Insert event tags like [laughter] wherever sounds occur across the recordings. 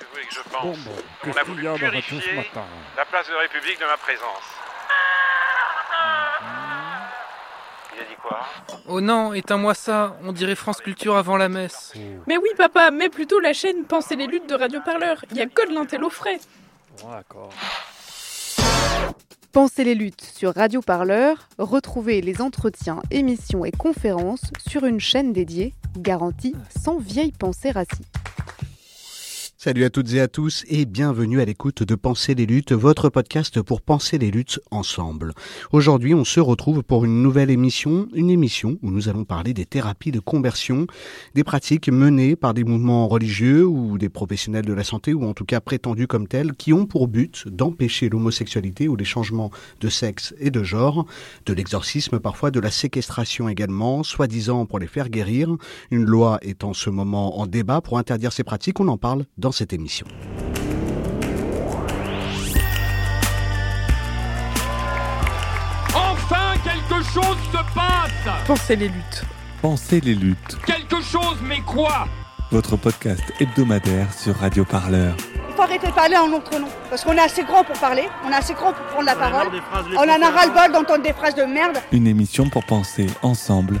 Que vous voulez que je pense Bon, bon, On a voulu la purifier ce matin la place de la République de ma présence. Il a dit quoi? Oh non, éteins-moi ça, on dirait France Culture avant la messe. Mais oui, papa, mets plutôt la chaîne Penser les luttes de Radio Parleur. Il y a que de l'intello frais. D'accord. Pensez les luttes sur Radio Parleur, retrouvez les entretiens, émissions et conférences sur une chaîne dédiée, garantie sans vieille pensée raciste. Salut à toutes et à tous et bienvenue à l'écoute de Penser les luttes, votre podcast pour penser les luttes ensemble. Aujourd'hui, on se retrouve pour une nouvelle émission, une émission où nous allons parler des thérapies de conversion, des pratiques menées par des mouvements religieux ou des professionnels de la santé ou en tout cas prétendus comme tels qui ont pour but d'empêcher l'homosexualité ou les changements de sexe et de genre, de l'exorcisme parfois, de la séquestration également, soi-disant pour les faire guérir. Une loi est en ce moment en débat pour interdire ces pratiques, on en parle dans cette émission. Enfin, quelque chose se passe Pensez les luttes. Pensez les luttes, Quelque chose, mais quoi? Votre podcast hebdomadaire sur Radio Parleur. Il faut arrêter de parler en notre nom. Parce qu'on est assez grand pour parler, on est assez grand pour prendre la parole. On en a ras-le-bol d'entendre des phrases de merde. Une émission pour penser ensemble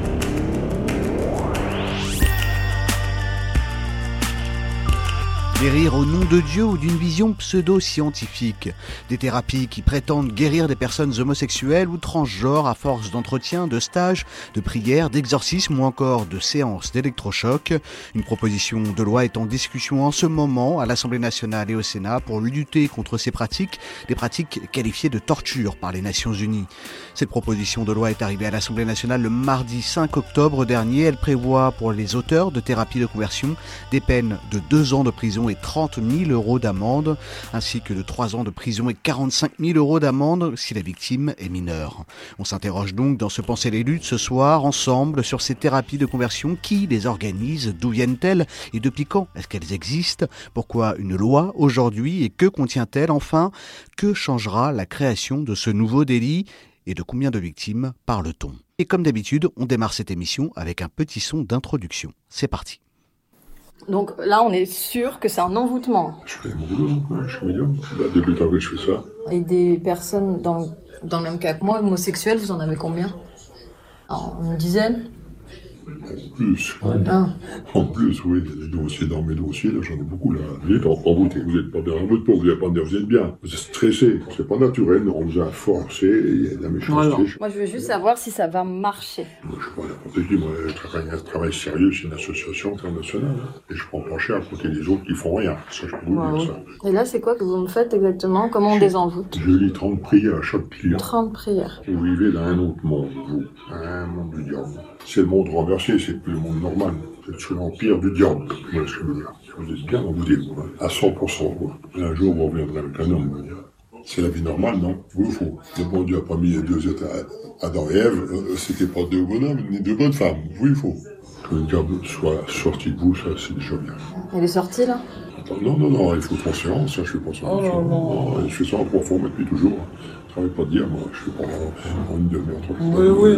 Guérir au nom de Dieu ou d'une vision pseudo-scientifique. Des thérapies qui prétendent guérir des personnes homosexuelles ou transgenres à force d'entretien, de stages, de prières, d'exorcismes ou encore de séances d'électrochoc. Une proposition de loi est en discussion en ce moment à l'Assemblée nationale et au Sénat pour lutter contre ces pratiques, des pratiques qualifiées de torture par les Nations Unies. Cette proposition de loi est arrivée à l'Assemblée nationale le mardi 5 octobre dernier. Elle prévoit pour les auteurs de thérapies de conversion des peines de deux ans de prison 30 000 euros d'amende, ainsi que de 3 ans de prison et 45 000 euros d'amende si la victime est mineure. On s'interroge donc dans ce Penser les luttes ce soir, ensemble, sur ces thérapies de conversion. Qui les organise? D'où viennent-elles? Et depuis quand est-ce qu'elles existent? Pourquoi une loi aujourd'hui? Et que contient-elle? Enfin, que changera la création de ce nouveau délit? Et de combien de victimes parle-t-on? Et comme d'habitude, on démarre cette émission avec un petit son d'introduction. C'est parti. Donc là, on est sûr que c'est un envoûtement. Je fais mon boulot, ouais, je suis médium. Bah, depuis le temps que je fais ça. Et des personnes dans, dans le même cas que moi, homosexuelles, vous en avez combien? Alors, Une dizaine? En plus. Ah. En plus, oui, il y a des dossiers dans mes dossiers, là, j'en ai beaucoup, là. Vous êtes envoûté, vous n'êtes pas bien en votre peau, vous n'allez pas dire, vous êtes bien. Vous êtes stressé. C'est pas naturel, on vous a forcé, et il y a de la méchanceté. Moi, je veux juste savoir si ça va marcher. Moi, je suis pas n'importe qui, moi, je travaille un travail sérieux, c'est une association internationale. hein. Et je prends pas cher à côté des autres qui font rien. Ça, je peux vous Wow. dire ça. Et là, c'est quoi que vous me faites exactement? Comment on désenvoûte Je lis 30 prières à chaque client. 30 prières. Vous vivez dans un autre monde, vous. Un monde du diable. C'est le monde renversé, c'est plus le monde normal. C'est sous l'empire du diable. Ce. Vous êtes bien embouté, vous. hein. À 100%, vous. Et un jour, vous reviendrez avec un homme, dire. C'est la vie normale, non? Vous ou faux Le bon Dieu a pas mis deux Adam et Ève, euh, c'était pas deux bonhommes, ni deux bonnes femmes. Vous ou faux Que le diable soit sorti de vous, ça, c'est déjà bien. Elle est sortie, là? Attends, non, non, non, il faut ça, je fais pas ça. Oh, non, non. je fais ça en profond depuis toujours. Je travaille pas de dire, moi, je fais pas en, en une demi-heure. Oui, fois. oui,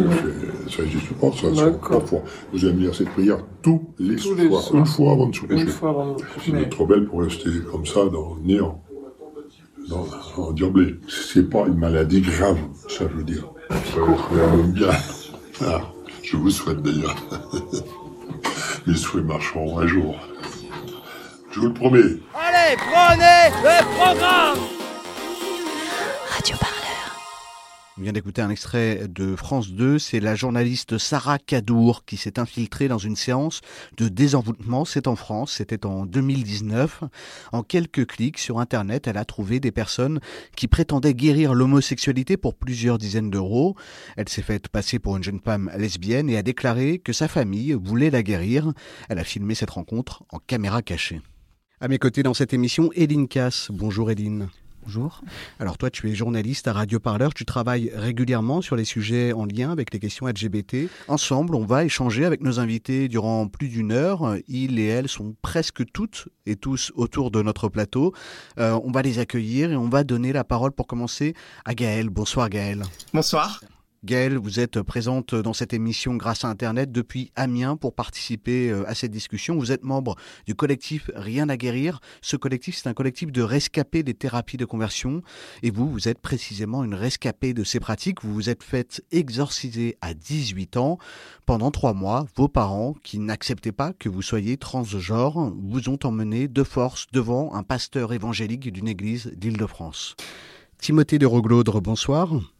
Je Ça n'existe pas, ça, ça, D'accord. trois fois. Vous allez me dire cette prière tous les Tous soirs, une fois avant de se coucher. Une fois avant de se coucher. êtes trop belle pour rester comme ça, dans le néant. Dans, en diablé. C'est pas une maladie grave, ça, je veux dire. Ça, je l'aime bien. Ah, je vous souhaite d'ailleurs. [laughs] Mes souhaits marcheront un jour. Je vous le promets. Allez, prenez le programme Radio. On vient d'écouter un extrait de France 2, c'est la journaliste Sarah Cadour qui s'est infiltrée dans une séance de désenvoûtement, c'est en France, c'était en 2019. En quelques clics sur Internet, elle a trouvé des personnes qui prétendaient guérir l'homosexualité pour plusieurs dizaines d'euros. Elle s'est faite passer pour une jeune femme lesbienne et a déclaré que sa famille voulait la guérir. Elle a filmé cette rencontre en caméra cachée. À mes côtés dans cette émission, Eline Cass. Bonjour Eline. Bonjour. Alors toi, tu es journaliste à Radio Parleur, tu travailles régulièrement sur les sujets en lien avec les questions LGBT. Ensemble, on va échanger avec nos invités durant plus d'une heure. Ils et elles sont presque toutes et tous autour de notre plateau. Euh, on va les accueillir et on va donner la parole pour commencer à Gaëlle. Bonsoir Gaëlle. Bonsoir. Gaëlle, vous êtes présente dans cette émission grâce à Internet depuis Amiens pour participer euh, à cette discussion. Vous êtes membre du collectif Rien à guérir. Ce collectif, c'est un collectif de rescapés des thérapies de conversion. Et vous, vous êtes précisément une rescapée de ces pratiques. Vous vous êtes faite exorciser à 18 ans. Pendant trois mois, vos parents, qui n'acceptaient pas que vous soyez transgenre, vous ont emmené de force devant un pasteur évangélique d'une église d'Île-de-France. Timothée de Roglaudre, bonsoir.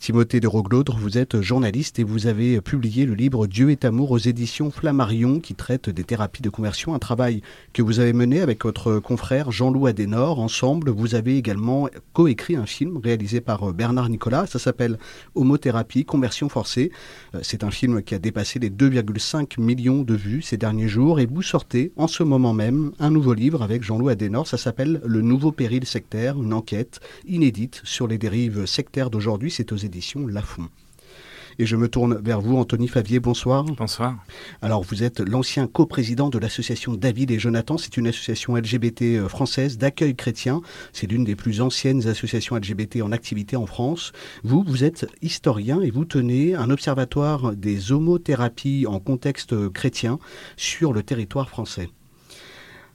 Timothée de Roglaudre, vous êtes journaliste et vous avez publié le livre Dieu est amour aux éditions Flammarion qui traite des thérapies de conversion, un travail que vous avez mené avec votre confrère Jean-Loup Adenor. Ensemble, vous avez également coécrit un film réalisé par Bernard Nicolas. Ça s'appelle Homothérapie, conversion forcée. Euh, c'est un film qui a dépassé les 2,5 millions de vues ces derniers jours et vous sortez en ce moment même un nouveau livre avec Jean-Loup Adenor. Ça s'appelle Le nouveau péril sectaire, une enquête inédite sur les dérives sectaires d'aujourd'hui. C'est aux éditions Lafon. Et je me tourne vers vous, Anthony Favier, bonsoir. Bonsoir. Alors, vous êtes l'ancien coprésident de l'association David et Jonathan. C'est une association LGBT euh, française d'accueil chrétien. C'est l'une des plus anciennes associations LGBT en activité en France. Vous, vous êtes historien et vous tenez un observatoire des homothérapies en contexte chrétien sur le territoire français.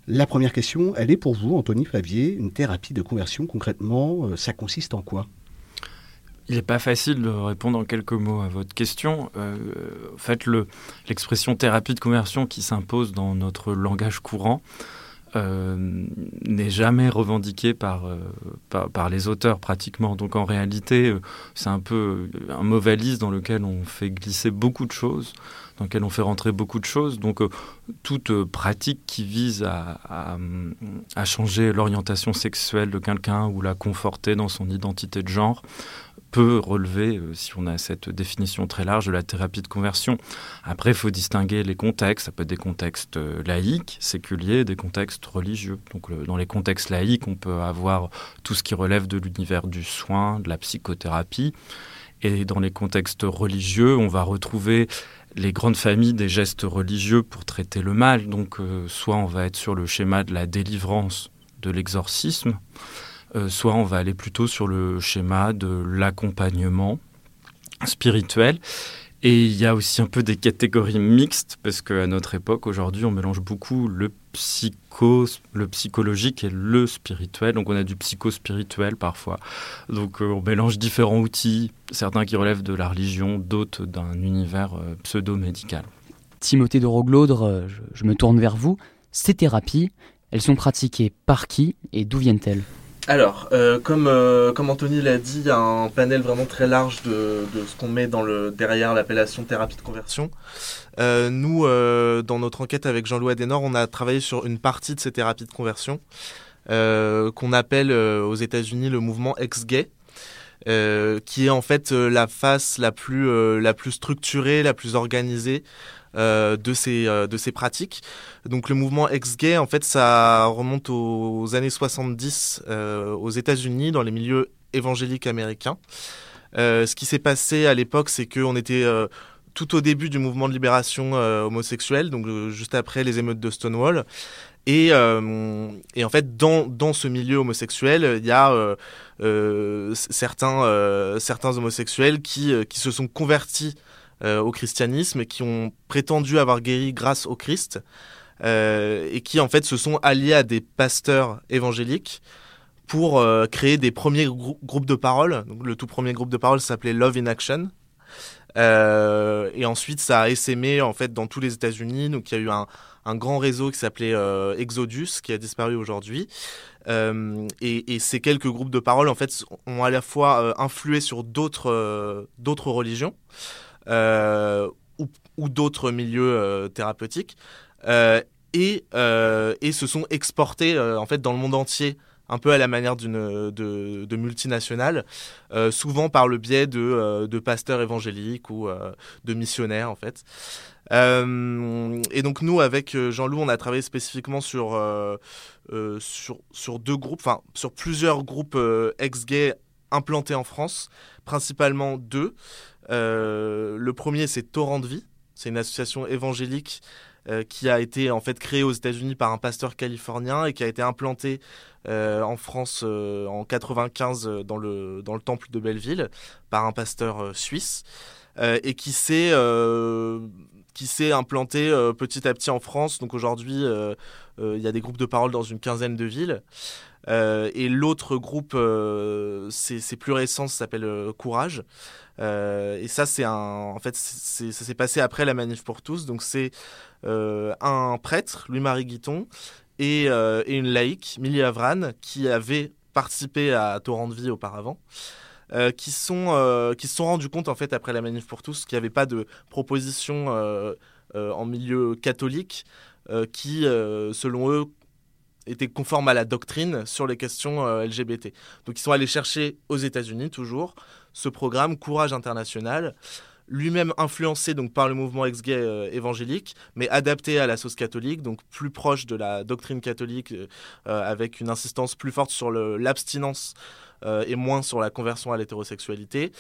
La première question, elle est pour vous, Anthony Favier. Une thérapie de conversion, concrètement, euh, ça consiste en quoi? Il n'est pas facile de répondre en quelques mots à votre question. Euh, en fait, l'expression thérapie de conversion qui s'impose dans notre langage courant euh, n'est jamais revendiquée par, euh, par, par, les auteurs pratiquement. Donc en réalité, euh, c'est un peu un mot valise dans lequel on fait glisser beaucoup de choses, dans lequel on fait rentrer beaucoup de choses. Donc euh, toute pratique qui vise à, à changer l'orientation sexuelle de quelqu'un ou la conforter dans son identité de genre peut relever, euh, si on a cette définition très large de la thérapie de conversion. Après, il faut distinguer les contextes. Ça peut être des contextes euh, laïques, séculiers, des contextes religieux. Donc, dans les contextes laïques, on peut avoir tout ce qui relève de l'univers du soin, de la psychothérapie. Et dans les contextes religieux, on va retrouver les grandes familles des gestes religieux pour traiter le mal. Donc, euh, soit on va être sur le schéma de la délivrance, de l'exorcisme, soit on va aller plutôt sur le schéma de l'accompagnement spirituel. Et il y a aussi un peu des catégories mixtes, parce qu'à notre époque, aujourd'hui, on mélange beaucoup le, psycho, le psychologique et le spirituel. Donc on a du psycho-spirituel parfois. Donc euh, on mélange différents outils, certains qui relèvent de la religion, d'autres d'un univers euh, pseudo-médical. Timothée de Roglaudre, je me tourne vers vous. Ces thérapies, elles sont pratiquées par qui et d'où viennent-elles? Alors, euh, comme, euh, comme Anthony l'a dit, il y a un panel vraiment très large de, de ce qu'on met dans le, derrière l'appellation thérapie de conversion. Euh, nous, euh, dans notre enquête avec Jean-Louis Adenor, on a travaillé sur une partie de ces thérapies de conversion qu'on appelle aux États-Unis le mouvement ex-gay. qui est en fait la face la plus, la plus structurée, la plus organisée de, ces, euh, de ces pratiques. Donc le mouvement ex-gay, en fait, ça remonte aux, années 70 euh, aux États-Unis, dans les milieux évangéliques américains. Euh, ce qui s'est passé à l'époque, c'est qu'on était euh, tout au début du mouvement de libération homosexuelle, donc juste après les émeutes de Stonewall. Et, euh, et, en fait, dans, dans ce milieu homosexuel, il y a euh, euh, certains, certains homosexuels qui, qui se sont convertis euh, au christianisme qui ont prétendu avoir guéri grâce au Christ euh, et qui en fait se sont alliés à des pasteurs évangéliques pour euh, créer des premiers grou groupes de parole. Donc, le tout premier groupe de parole s'appelait Love in Action. Et ensuite, ça a essaimé en fait dans tous les États-Unis. Donc, il y a eu un, grand réseau qui s'appelait Exodus, qui a disparu aujourd'hui. Et, ces quelques groupes de parole, en fait, ont à la fois influé sur d'autres religions ou, ou d'autres milieux euh, thérapeutiques euh, et, et se sont exportés en fait dans le monde entier un peu à la manière d'une de, de multinationale, euh, souvent par le biais de, euh, pasteurs évangéliques ou euh, de missionnaires en fait. Euh, et donc nous, avec Jean-Loup, on a travaillé spécifiquement sur, sur, sur deux groupes, enfin sur plusieurs groupes ex-gays implantés en France, principalement deux. le premier, c'est Torrent de Vie. C'est une association évangélique euh, qui a été en fait créée aux États-Unis par un pasteur californien et qui a été implanté euh, en France euh, en 95 dans le dans le temple de Belleville par un pasteur suisse et qui s'est qui s'est implanté petit à petit en France. Donc aujourd'hui, il y a des groupes de parole dans une quinzaine de villes. Et l'autre groupe, c'est plus récent, ça s'appelle Courage. et ça, c'est un, en fait, ça s'est passé après la manif pour tous. Donc c'est euh, un prêtre, Louis-Marie Guiton, euh, et, une laïque, Millie Avran, qui avait participé à Torrent de Vie auparavant. Euh, qui, sont, qui se sont rendus compte en fait après la manif pour tous qu'il n'y avait pas de proposition en milieu catholique qui, selon eux, était conforme à la doctrine sur les questions LGBT. Donc ils sont allés chercher aux États-Unis toujours ce programme Courage international lui-même influencé donc par le mouvement ex-gay euh, évangélique, mais adapté à la sauce catholique, donc plus proche de la doctrine catholique, euh, euh, avec une insistance plus forte sur l'abstinence et moins sur la conversion à l'hétérosexualité.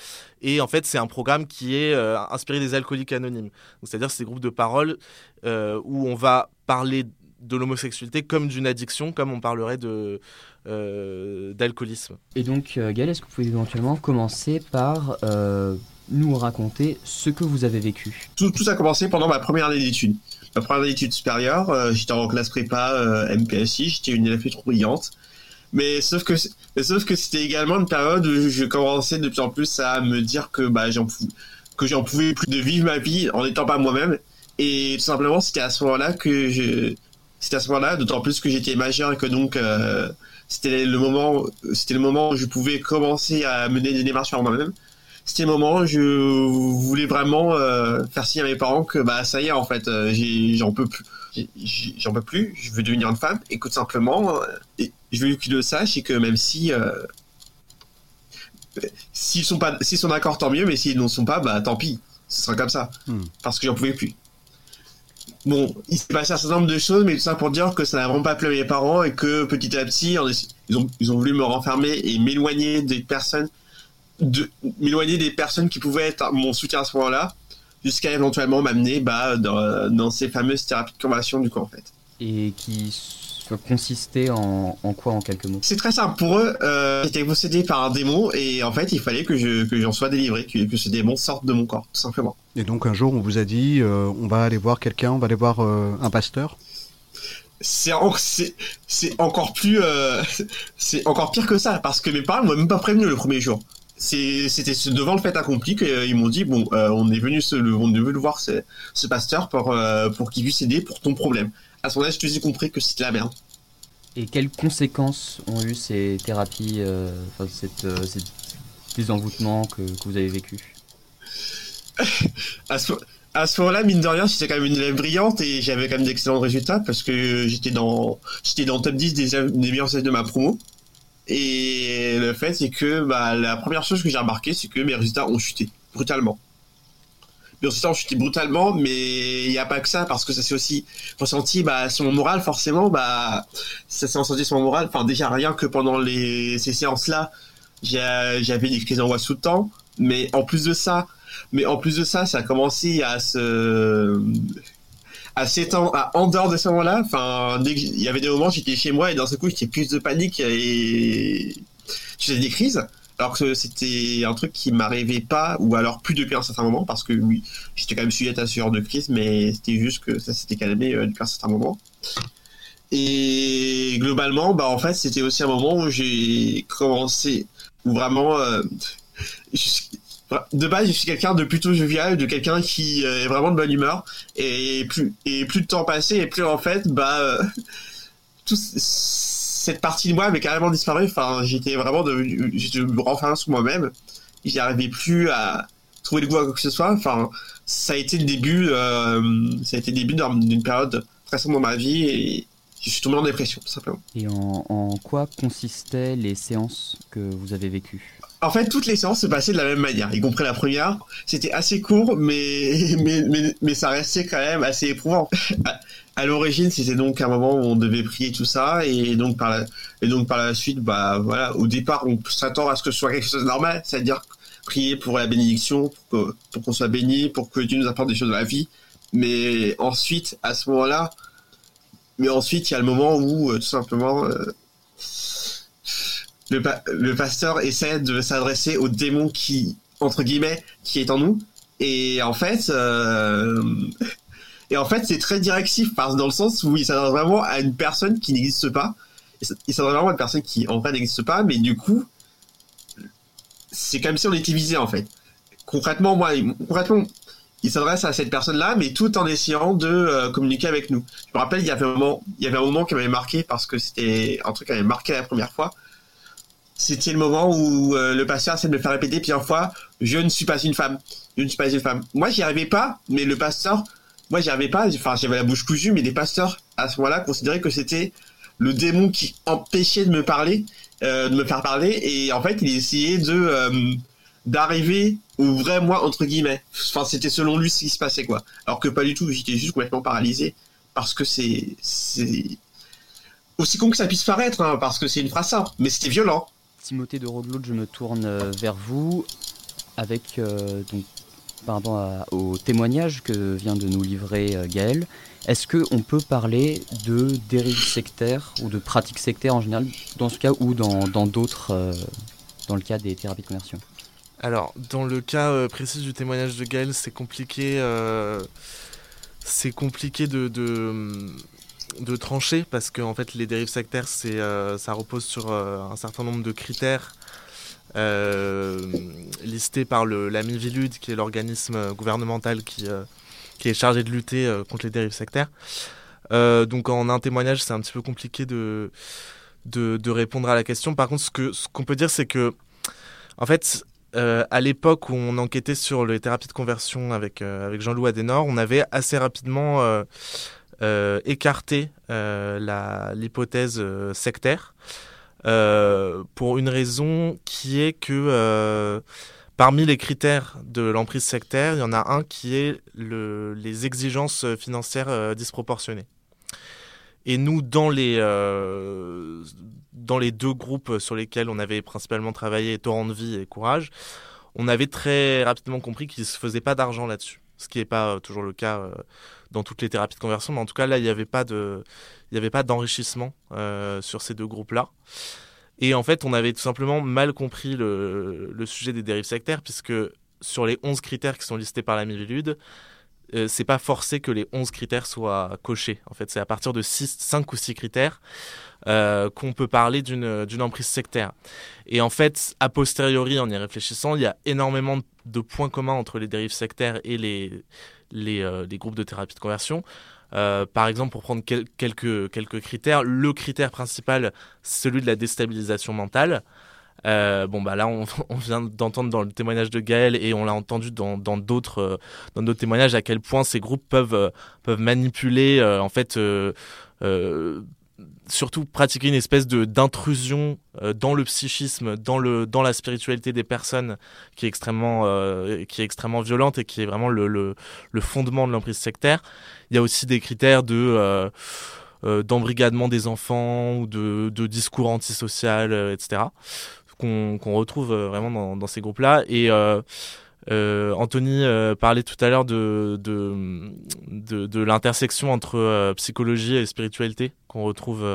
Et en fait, c'est un programme qui est inspiré des alcooliques anonymes. C'est-à-dire ces groupes de parole où on va parler de l'homosexualité comme d'une addiction, comme on parlerait de d'alcoolisme. Et donc, Gaël, est-ce que vous pouvez éventuellement commencer par nous raconter ce que vous avez vécu? Tout, tout a commencé pendant ma première année d'études. Ma première année d'études supérieures, euh, j'étais en classe prépa euh, MPSI, j'étais une élève trop brillante. Mais sauf que sauf que c'était également une période où je commençais de plus en plus à me dire que bah j'en que j'en pouvais plus de vivre ma vie en n'étant pas moi-même. Et tout simplement, c'était à ce moment-là que je c'était à ce moment-là, d'autant plus que j'étais majeur et que donc euh, c'était le moment c'était le moment où je pouvais commencer à mener des démarches sur moi-même. C'était le moment où je voulais vraiment euh, faire signe à mes parents que bah ça y est en fait euh, j'en peux plus. J'en peux plus. Je veux devenir une femme. Tout simplement et je veux qu'ils le sachent et que même si s'ils sont pas s'ils sont d'accord tant mieux. Mais s'ils n'en sont pas bah tant pis. Ce sera comme ça. Hmm. parce que j'en pouvais plus bon il s'est passé un certain nombre de choses mais tout ça pour dire que ça n'a vraiment pas plu à mes parents et que petit à petit ils ont voulu me renfermer et m'éloigner des personnes de m'éloigner des personnes qui pouvaient être mon soutien à ce moment-là, jusqu'à éventuellement m'amener bah, dans, ces fameuses thérapies de conversion du coup en fait. Et qui consistait en, en, quoi en quelques mots? C'est très simple. Pour eux, euh, j'étais possédé par un démon et en fait il fallait que je que j'en sois délivré, que, que, ce démon sorte de mon corps, tout simplement. Et donc un jour on vous a dit euh, on va aller voir quelqu'un, on va aller voir euh, un pasteur? C'est c'est encore plus [laughs] c'est encore pire que ça parce que mes parents m'ont même pas prévenu le premier jour c'était devant le fait accompli qu'ils m'ont dit bon euh, on est venu se, on est venu voir ce, ce pasteur pour euh, pour qu'il puisse aider pour ton problème à ce moment-là je te ai compris que c'était la merde et quelles conséquences ont eu ces thérapies euh, enfin cette, ces désenvoûtements que, que, vous avez vécu à ce, à ce moment-là, mine de rien, j'étais quand même une élève brillante et j'avais quand même d'excellents résultats parce que j'étais dans, j'étais dans le top 10 des, des meilleurs élèves de ma promo. Et le fait, c'est que bah, la première chose que j'ai remarqué, c'est que mes résultats ont chuté brutalement. Mes résultats ont chuté brutalement, mais il n'y a pas que ça, parce que ça s'est aussi ressenti bah, sur mon moral, forcément. Bah, ça s'est ressenti sur mon moral. Enfin, déjà, rien que pendant les, ces séances-là, j'avais des crises d'angoisse tout le temps. Mais en plus de ça, mais en plus de ça, ça a commencé à se à 7 ans, à, en dehors de ce moment-là, enfin, il y avait des moments, j'étais chez moi et dans ce coup, j'étais plus de panique et je faisais des crises. Alors que c'était un truc qui m'arrivait pas, ou alors plus depuis un certain moment, parce que oui, j'étais quand même sujet à ce genre de crise, mais c'était juste que ça s'était calmé euh, depuis un certain moment. Et globalement, bah en fait, c'était aussi un moment où j'ai commencé, où vraiment, euh, de base, je suis quelqu'un de plutôt jovial, de quelqu'un qui euh, est vraiment de bonne humeur. Et plus, et plus de temps passé, et plus en fait, bah, tout, cette partie de moi avait carrément disparu. Enfin, j'étais vraiment devenu, j'étais renfermé sur moi-même. J'y arrivais plus à trouver le goût à quoi que ce soit. Enfin, ça a été le début, euh, ça a été le début d'une période très sombre dans ma vie et je suis tombé en dépression, tout simplement. Et en, en quoi consistaient les séances que vous avez vécues? En fait, toutes les séances se passaient de la même manière, y compris la première. C'était assez court, mais, [laughs] mais, mais, mais, ça restait quand même assez éprouvant. À, l'origine, c'était donc un moment où on devait prier tout ça, et donc par la, et donc par la suite, bah voilà, au départ, on s'attend à ce que ce soit quelque chose de normal, c'est-à-dire prier pour la bénédiction, pour qu'on soit béni, pour que Dieu nous apporte des choses dans la vie. Mais ensuite, à ce moment-là, mais ensuite, il y a le moment où, euh, tout simplement, euh, le, le, pasteur essaie de s'adresser au démon qui, entre guillemets, qui est en nous. Et en fait, euh, et en fait, c'est très directif parce dans le sens où il s'adresse vraiment à une personne qui n'existe pas. Il s'adresse vraiment à une personne qui en vrai n'existe pas, mais du coup, c'est comme si on était visé en fait. Concrètement, moi, concrètement, il s'adresse à cette personne-là, mais tout en essayant de euh, communiquer avec nous. Je me rappelle, il y avait un moment, il y avait un moment qui m'avait marqué parce que c'était un truc qui m'avait marqué la première fois. C'était le moment où euh, le pasteur essaie de me faire répéter plusieurs fois "Je ne suis pas une femme, je ne suis pas une femme". Moi, j'y arrivais pas, mais le pasteur, moi, j'y arrivais pas. Enfin, j'avais la bouche cousue, mais les pasteurs à ce moment-là considéraient que c'était le démon qui empêchait de me parler, euh, de me faire parler, et en fait, il essayait de d'arriver au vrai moi entre guillemets. Enfin, c'était selon lui ce qui se passait quoi. Alors que pas du tout, j'étais juste complètement paralysé parce que c'est c'est aussi con que ça puisse paraître, hein, parce que c'est une phrase simple, mais c'était violent. Timothée de Roglout, je me tourne euh, vers vous avec euh, donc par rapport au témoignage que vient de nous livrer euh, Gaël. Est-ce qu'on peut parler de dérives sectaires ou de pratiques sectaires en général dans ce cas ou dans d'autres, dans, le cas des thérapies de conversion? Alors, dans le cas euh, précis du témoignage de Gaël, c'est compliqué, euh, compliqué de, trancher parce que fait, les dérives sectaires, euh, ça repose sur un certain nombre de critères listés par le, la Mivilude, qui est l'organisme gouvernemental qui, qui est chargé de lutter contre les dérives sectaires. donc, en un témoignage, c'est un petit peu compliqué de, répondre à la question. Par contre, ce, qu'on peut dire, c'est que en fait, euh, à l'époque où on enquêtait sur les thérapies de conversion avec, euh, Jean-Loup Adenor, on avait assez rapidement euh, écarté l'hypothèse sectaire pour une raison qui est que parmi les critères de l'emprise sectaire, il y en a un qui est le, les exigences financières disproportionnées. Et nous, dans les, euh, dans les deux groupes sur lesquels on avait principalement travaillé, Torrent de vie et Courage, on avait très rapidement compris qu'il ne se faisait pas d'argent là-dessus. Ce qui n'est pas euh, toujours le cas euh, dans toutes les thérapies de conversion, mais en tout cas là, il n'y avait pas de, il avait pas d'enrichissement sur ces deux groupes-là. Et en fait, on avait tout simplement mal compris le, le sujet des dérives sectaires, puisque sur les 11 critères qui sont listés par la Mivilude, euh, c'est pas forcé que les 11 critères soient cochés. En fait, c'est à partir de 6, 5 ou 6 critères euh, qu'on peut parler d'une emprise sectaire. Et en fait, a posteriori, en y réfléchissant, il y a énormément de points communs entre les dérives sectaires et les, les, euh, les groupes de thérapie de conversion. par exemple, pour prendre quelques, critères, le critère principal, celui de la déstabilisation mentale. Euh, bon bah là on, [laughs] vient d'entendre dans le témoignage de Gaël et on l'a entendu dans d'autres euh, dans d'autres témoignages à quel point ces groupes euh, peuvent manipuler en fait surtout pratiquer une espèce de d'intrusion dans le psychisme, dans le dans la spiritualité des personnes qui est extrêmement qui est extrêmement violente et qui est vraiment le, le, fondement de l'emprise sectaire. Il y a aussi des critères de d'embrigadement des enfants ou de, de discours antisocial, etc qu'on retrouve euh, vraiment dans, ces groupes-là. Et euh, euh, Anthony parlait tout à l'heure de, de, de, l'intersection entre psychologie et spiritualité qu'on retrouve,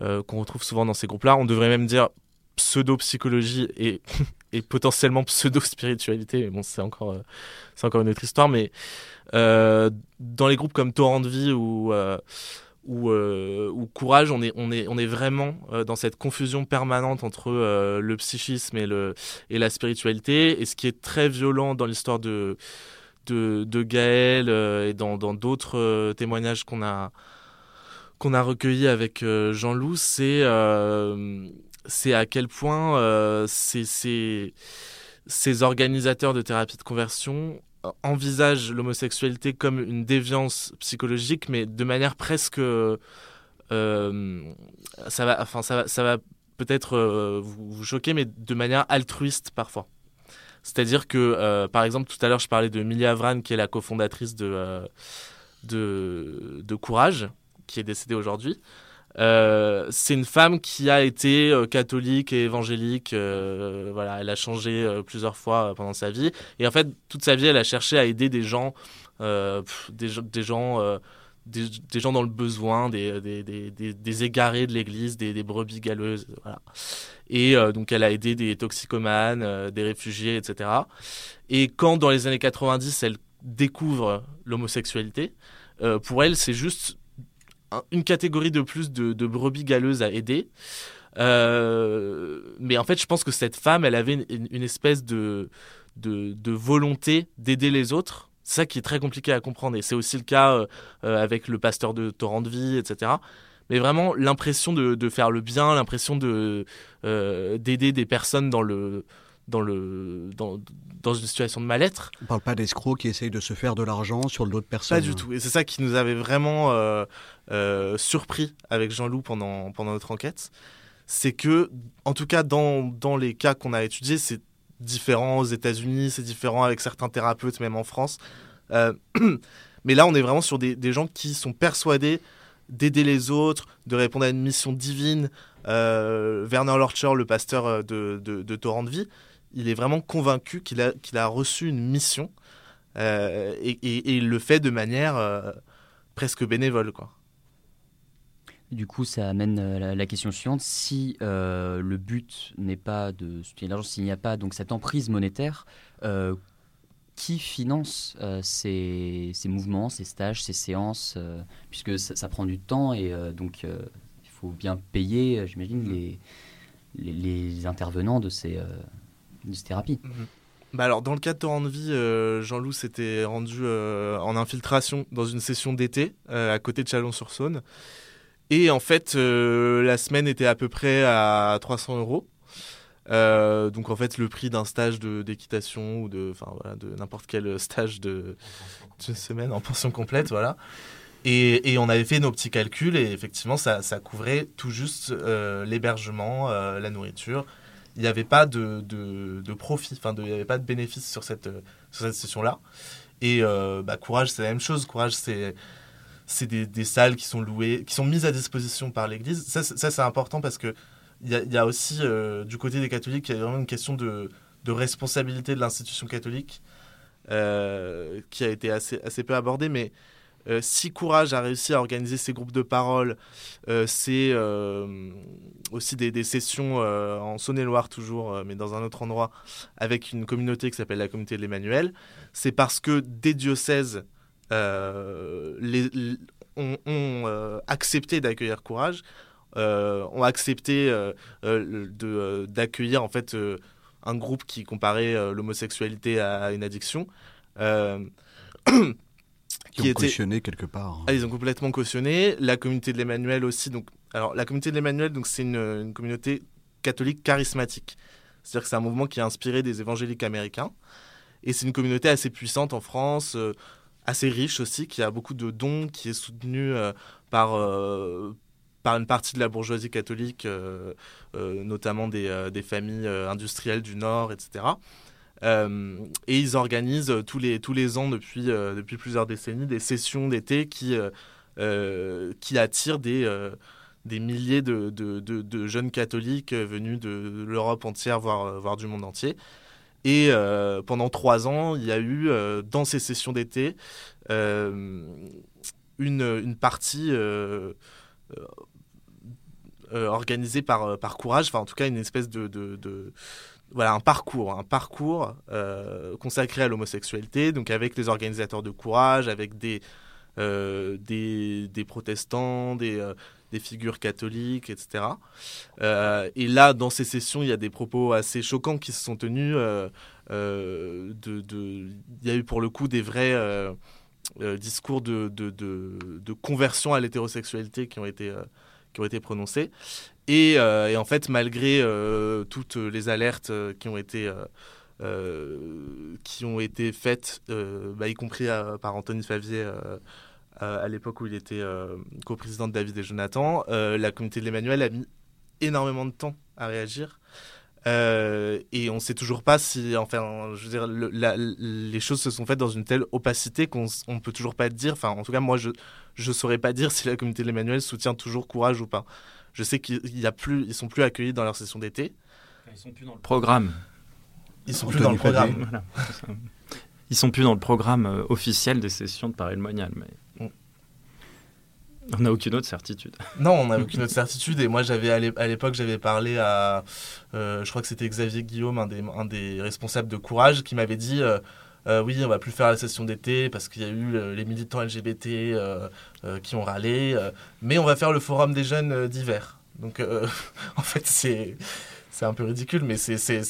qu'on retrouve souvent dans ces groupes-là. On devrait même dire pseudo-psychologie et, [laughs] et potentiellement pseudo-spiritualité. Mais bon, c'est encore, c'est encore une autre histoire. Mais dans les groupes comme Torrent de Vie ou ou, euh, courage, on est, on est, vraiment euh, dans cette confusion permanente entre euh, le psychisme et, la spiritualité. Et ce qui est très violent dans l'histoire de, de, Gaël et dans d'autres témoignages qu'on a, recueillis avec Jean-Loup, c'est c'est à quel point ces, ces organisateurs de thérapie de conversion envisage l'homosexualité comme une déviance psychologique, mais de manière presque. Euh, ça, va, peut-être vous, vous choquer, mais de manière altruiste parfois. C'est-à-dire que, par exemple, tout à l'heure, je parlais de Millie Avran, qui est la cofondatrice de, de Courage, qui est décédée aujourd'hui. Euh, c'est une femme qui a été euh, catholique et évangélique. Euh, voilà, elle a changé plusieurs fois pendant sa vie. Et en fait, toute sa vie, elle a cherché à aider des gens, des, gens, des, gens dans le besoin, des, des égarés de l'Église, des, brebis galeuses. Voilà. Et donc, elle a aidé des toxicomanes, des réfugiés, etc. Et quand, dans les années 90, elle découvre l'homosexualité, pour elle, c'est juste une catégorie de plus de, brebis galeuses à aider. Euh, mais en fait, je pense que cette femme, elle avait une, espèce de, de, volonté d'aider les autres. C'est ça qui est très compliqué à comprendre. Et c'est aussi le cas euh, euh, avec le pasteur de Torrent de Vie, etc. Mais vraiment, l'impression de, faire le bien, l'impression de d'aider des personnes dans le, dans, le, dans, dans une situation de mal-être. On ne parle pas d'escrocs qui essayent de se faire de l'argent sur le dos de personnes. Pas du tout. Et c'est ça qui nous avait vraiment euh, euh, surpris avec Jean-Loup pendant, pendant notre enquête. C'est que, en tout cas, dans, dans les cas qu'on a étudiés, c'est différent aux États-Unis, c'est différent avec certains thérapeutes, même en France. Euh, [clears throat] mais là, on est vraiment sur des, des gens qui sont persuadés d'aider les autres, de répondre à une mission divine. Werner Lorcher, le pasteur de, de, de Torrent de Vie, il est vraiment convaincu qu'il a, qu'il a reçu une mission euh, et, il le fait de manière euh, presque bénévole. Quoi. Du coup, ça amène euh, la, question suivante. Si le but n'est pas de soutenir l'argent, s'il n'y a pas donc cette emprise monétaire, qui finance ces, ces, mouvements, ces stages, ces séances Puisque ça, prend du temps et donc il faut bien payer, j'imagine, les, les, les, intervenants de ces thérapie. Mhm. Bah alors, dans le cas de Torrent de Vie, euh, Jean-Loup s'était rendu euh, en infiltration dans une session d'été euh, à côté de Chalon-sur-Saône. Et en fait, la semaine était à peu près à 300 euros. donc en fait, le prix d'un stage d'équitation ou de, n'importe quel stage de, semaine en pension complète, voilà. Et, on avait fait nos petits calculs et effectivement, ça couvrait tout juste l'hébergement, la nourriture il n'y avait pas de, de, profit, enfin, il n'y avait pas de bénéfice sur cette, sur cette session-là. Et euh, bah, Courage, c'est la même chose. Courage, c'est c'est des, salles qui sont louées, qui sont mises à disposition par l'Église. Ça, c'est important parce que il y, y a, aussi euh, du côté des catholiques, il y a vraiment une question de, de responsabilité de l'institution catholique euh, qui a été assez, assez peu abordée, mais euh, si Courage a réussi à organiser ces groupes de parole, euh, c'est euh, aussi des, sessions en Saône-et-Loire toujours, mais dans un autre endroit, avec une communauté qui s'appelle la communauté de l'Emmanuel, c'est parce que des diocèses les, ont, accepté d'accueillir Courage, ont accepté d'accueillir en fait un groupe qui comparait l'homosexualité à une addiction. [clears throat] qui, ont cautionné quelque part. Ah, ils ont complètement cautionné. La communauté de l'Emmanuel aussi. Donc, alors, la communauté de l'Emmanuel, donc c'est une, communauté catholique charismatique. C'est-à-dire que c'est un mouvement qui est inspiré des évangéliques américains. Et c'est une communauté assez puissante en France, euh, assez riche aussi, qui a beaucoup de dons, qui est soutenue euh, par, euh, par une partie de la bourgeoisie catholique, notamment des, des familles industrielles du Nord, etc. Euh, et ils organisent tous les, tous les ans depuis, euh, depuis plusieurs décennies des sessions d'été qui, euh, qui attirent des, des milliers de, de, jeunes catholiques venus de l'Europe entière, voire, voire du monde entier. Et pendant trois ans, il y a eu dans ces sessions d'été une, une partie organisée par, par Courage, enfin en tout cas une espèce de voilà un parcours, un parcours euh, consacré à l'homosexualité, donc avec les organisateurs de courage, avec des euh, des, protestants, des, euh, des, figures catholiques, etc. et là, dans ces sessions, il y a des propos assez choquants qui se sont tenus. il y a eu pour le coup des vrais discours de, de, conversion à l'hétérosexualité qui ont été qui ont été Euh, et, en fait, malgré euh, toutes les alertes euh, qui ont été, qui ont été faites, bah, y compris par Anthony Favier à l'époque où il était co-président de David et Jonathan, la communauté de l'Emmanuel a mis énormément de temps à réagir. Et on ne sait toujours pas si, enfin, je veux dire, les choses se sont faites dans une telle opacité qu'on ne peut toujours pas dire. Enfin, en tout cas, moi, je ne saurais pas dire si la communauté de l'Emmanuel soutient toujours Courage ou pas. Je sais qu'ils y a plus, ils sont plus accueillis dans leur session d'été. Ils sont plus dans le programme. Ils sont plus dans le programme. Voilà, [laughs] ils sont plus dans le programme euh, officiel des sessions de Paris le Monial, mais. Mm. On n'a aucune autre certitude. [laughs] Non, on n'a aucune autre certitude. Et moi, j'avais à l'époque, j'avais parlé à, euh, je crois que c'était Xavier Guillaume, un des, un des, responsables de Courage, qui m'avait dit, euh, euh, oui, on va plus faire la session d'été parce qu'il y a eu les militants LGBT qui ont râlé, mais on va faire le forum des jeunes d'hiver. Donc, [laughs] en fait, c'est c'est un peu ridicule, mais c'est c'est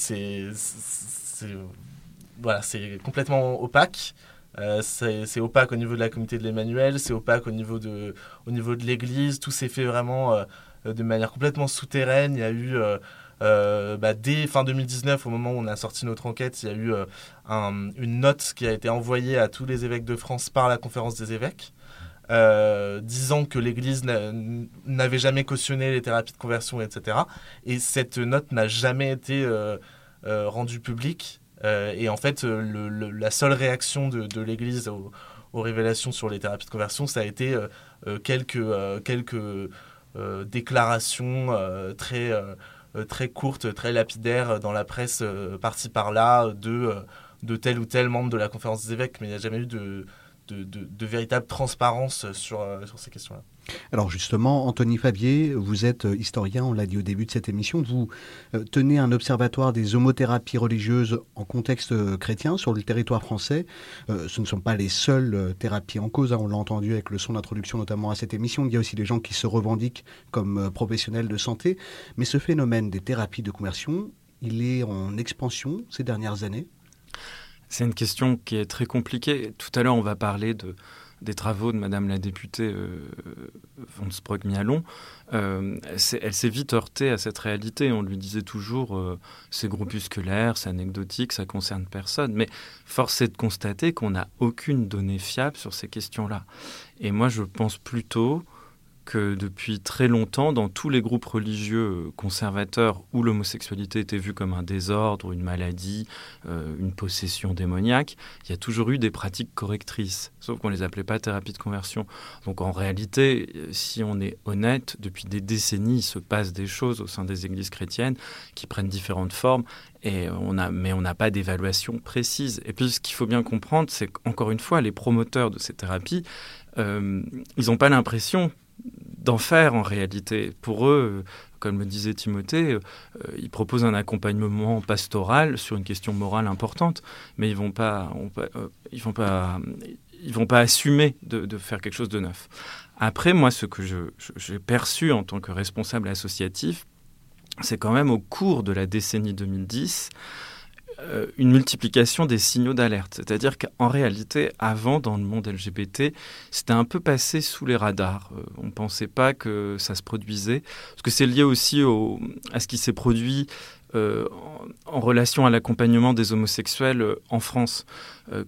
voilà, c'est complètement opaque. Euh, c'est opaque au niveau de la communauté de l'Emmanuel, c'est opaque au niveau de, au niveau de l'Église. Tout s'est fait vraiment euh, de manière complètement souterraine. Il y a eu, euh, bah, dès fin 2019, au moment où on a sorti notre enquête, il y a eu une note qui a été envoyée à tous les évêques de France par la conférence des évêques. disant que l'Église n'avait jamais cautionné les thérapies de conversion, etc. Et cette note n'a jamais été rendue publique euh, et en fait, euh, la seule réaction de, l'Église aux, révélations sur les thérapies de conversion, ça a été euh, quelques, quelques déclarations très, très courtes, très lapidaires dans la presse, par-ci par-là, de, de tel ou tel membre de la conférence des évêques, mais il n'y a jamais eu de, de, véritable transparence sur, sur ces questions-là. Alors justement, Anthony Fabier, vous êtes euh, historien, on l'a dit au début de cette émission, vous euh, tenez un observatoire des homothérapies religieuses en contexte euh, chrétien sur le territoire français. ce ne sont pas les seules thérapies en cause, hein, on l'a entendu avec le son d'introduction notamment à cette émission, il y a aussi des gens qui se revendiquent comme professionnels de santé, mais ce phénomène des thérapies de conversion, il est en expansion ces dernières années? C'est une question qui est très compliquée. Tout à l'heure, on va parler de des travaux de Madame la députée euh, von Sprog-Mialon, euh, elle s'est vite heurtée à cette réalité. On lui disait toujours euh, c'est groupusculaire, c'est anecdotique, ça concerne personne. Mais force est de constater qu'on n'a aucune donnée fiable sur ces questions-là. Et moi, je pense plutôt que depuis très longtemps, dans tous les groupes religieux conservateurs où l'homosexualité était vue comme un désordre, une maladie, euh, une possession démoniaque, il y a toujours eu des pratiques correctrices, sauf qu'on ne les appelait pas thérapie de conversion. Donc en réalité, si on est honnête, depuis des décennies, il se passe des choses au sein des églises chrétiennes qui prennent différentes formes. Et on a, mais on n'a pas d'évaluation précise. Et puis ce qu'il faut bien comprendre, c'est qu'encore une fois, les promoteurs de ces thérapies, euh, ils n'ont pas l'impression d'en faire en réalité. Pour eux, comme le disait Timothée, euh, ils proposent un accompagnement pastoral sur une question morale importante, mais ils vont pas, euh, ils vont pas, ils vont pas assumer de, faire quelque chose de neuf. Après, moi, ce que j'ai perçu en tant que responsable associatif, c'est quand même au cours de la décennie 2010, euh, une multiplication des signaux d'alerte. C'est-à-dire qu'en réalité, avant, dans le monde LGBT, c'était un peu passé sous les radars. Euh, on ne pensait pas que ça se produisait. Parce que c'est lié aussi à ce qui s'est produit euh, en, relation à l'accompagnement des homosexuels en France.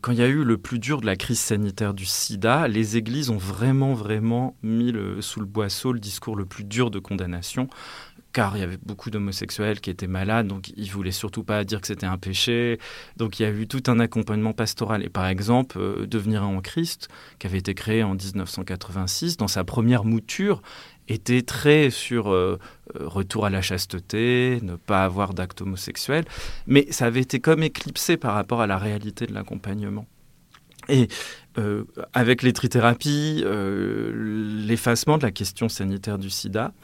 quand il y a eu le plus dur de la crise sanitaire du sida, les églises ont vraiment, vraiment mis sous le boisseau le discours le plus dur de condamnation car il y avait beaucoup d'homosexuels qui étaient malades, donc ils voulaient surtout pas dire que c'était un péché. Donc il y a eu tout un accompagnement pastoral. Et par exemple, euh, Devenir en Christ, qui avait été créé en 1986, dans sa première mouture, était très sur euh, euh, retour à la chasteté, ne pas avoir d'acte homosexuel, mais ça avait été comme éclipsé par rapport à la réalité de l'accompagnement. Et avec les trithérapies, l'effacement de la question sanitaire du sida,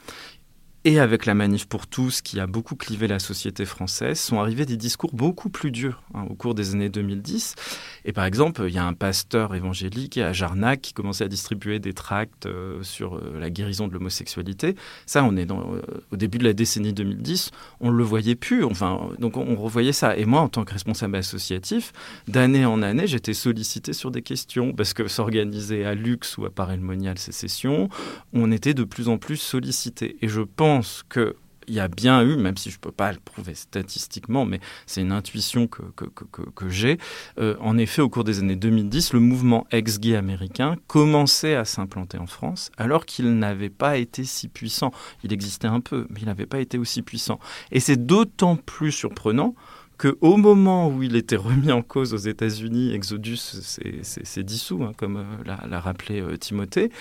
et avec la manif pour tous, qui a beaucoup clivé la société française, sont arrivés des discours beaucoup plus durs hein, au cours des années 2010. Et par exemple, il y a un pasteur évangélique à Jarnac qui commençait à distribuer des tracts euh, sur euh, la guérison de l'homosexualité. Ça, on est euh, au début de la décennie 2010, on ne le voyait plus. Enfin, donc on, revoyait ça. Et moi, en tant que responsable associatif, d'année en année, j'étais sollicité sur des questions parce que s'organiser à Lux ou à Paris-le-Monial ces sessions, on était de plus en plus sollicité. Et je pense que il y a bien eu, même si je ne peux pas le prouver statistiquement, mais c'est une intuition que, que, que, que j'ai, euh, en effet, au cours des années 2010, le mouvement ex-gay américain commençait à s'implanter en France, alors qu'il n'avait pas été si puissant. Il existait un peu, mais il n'avait pas été aussi puissant. Et c'est d'autant plus surprenant qu'au moment où il était remis en cause aux États-Unis, Exodus s'est dissous, hein, comme euh, l'a rappelé euh, Timothée,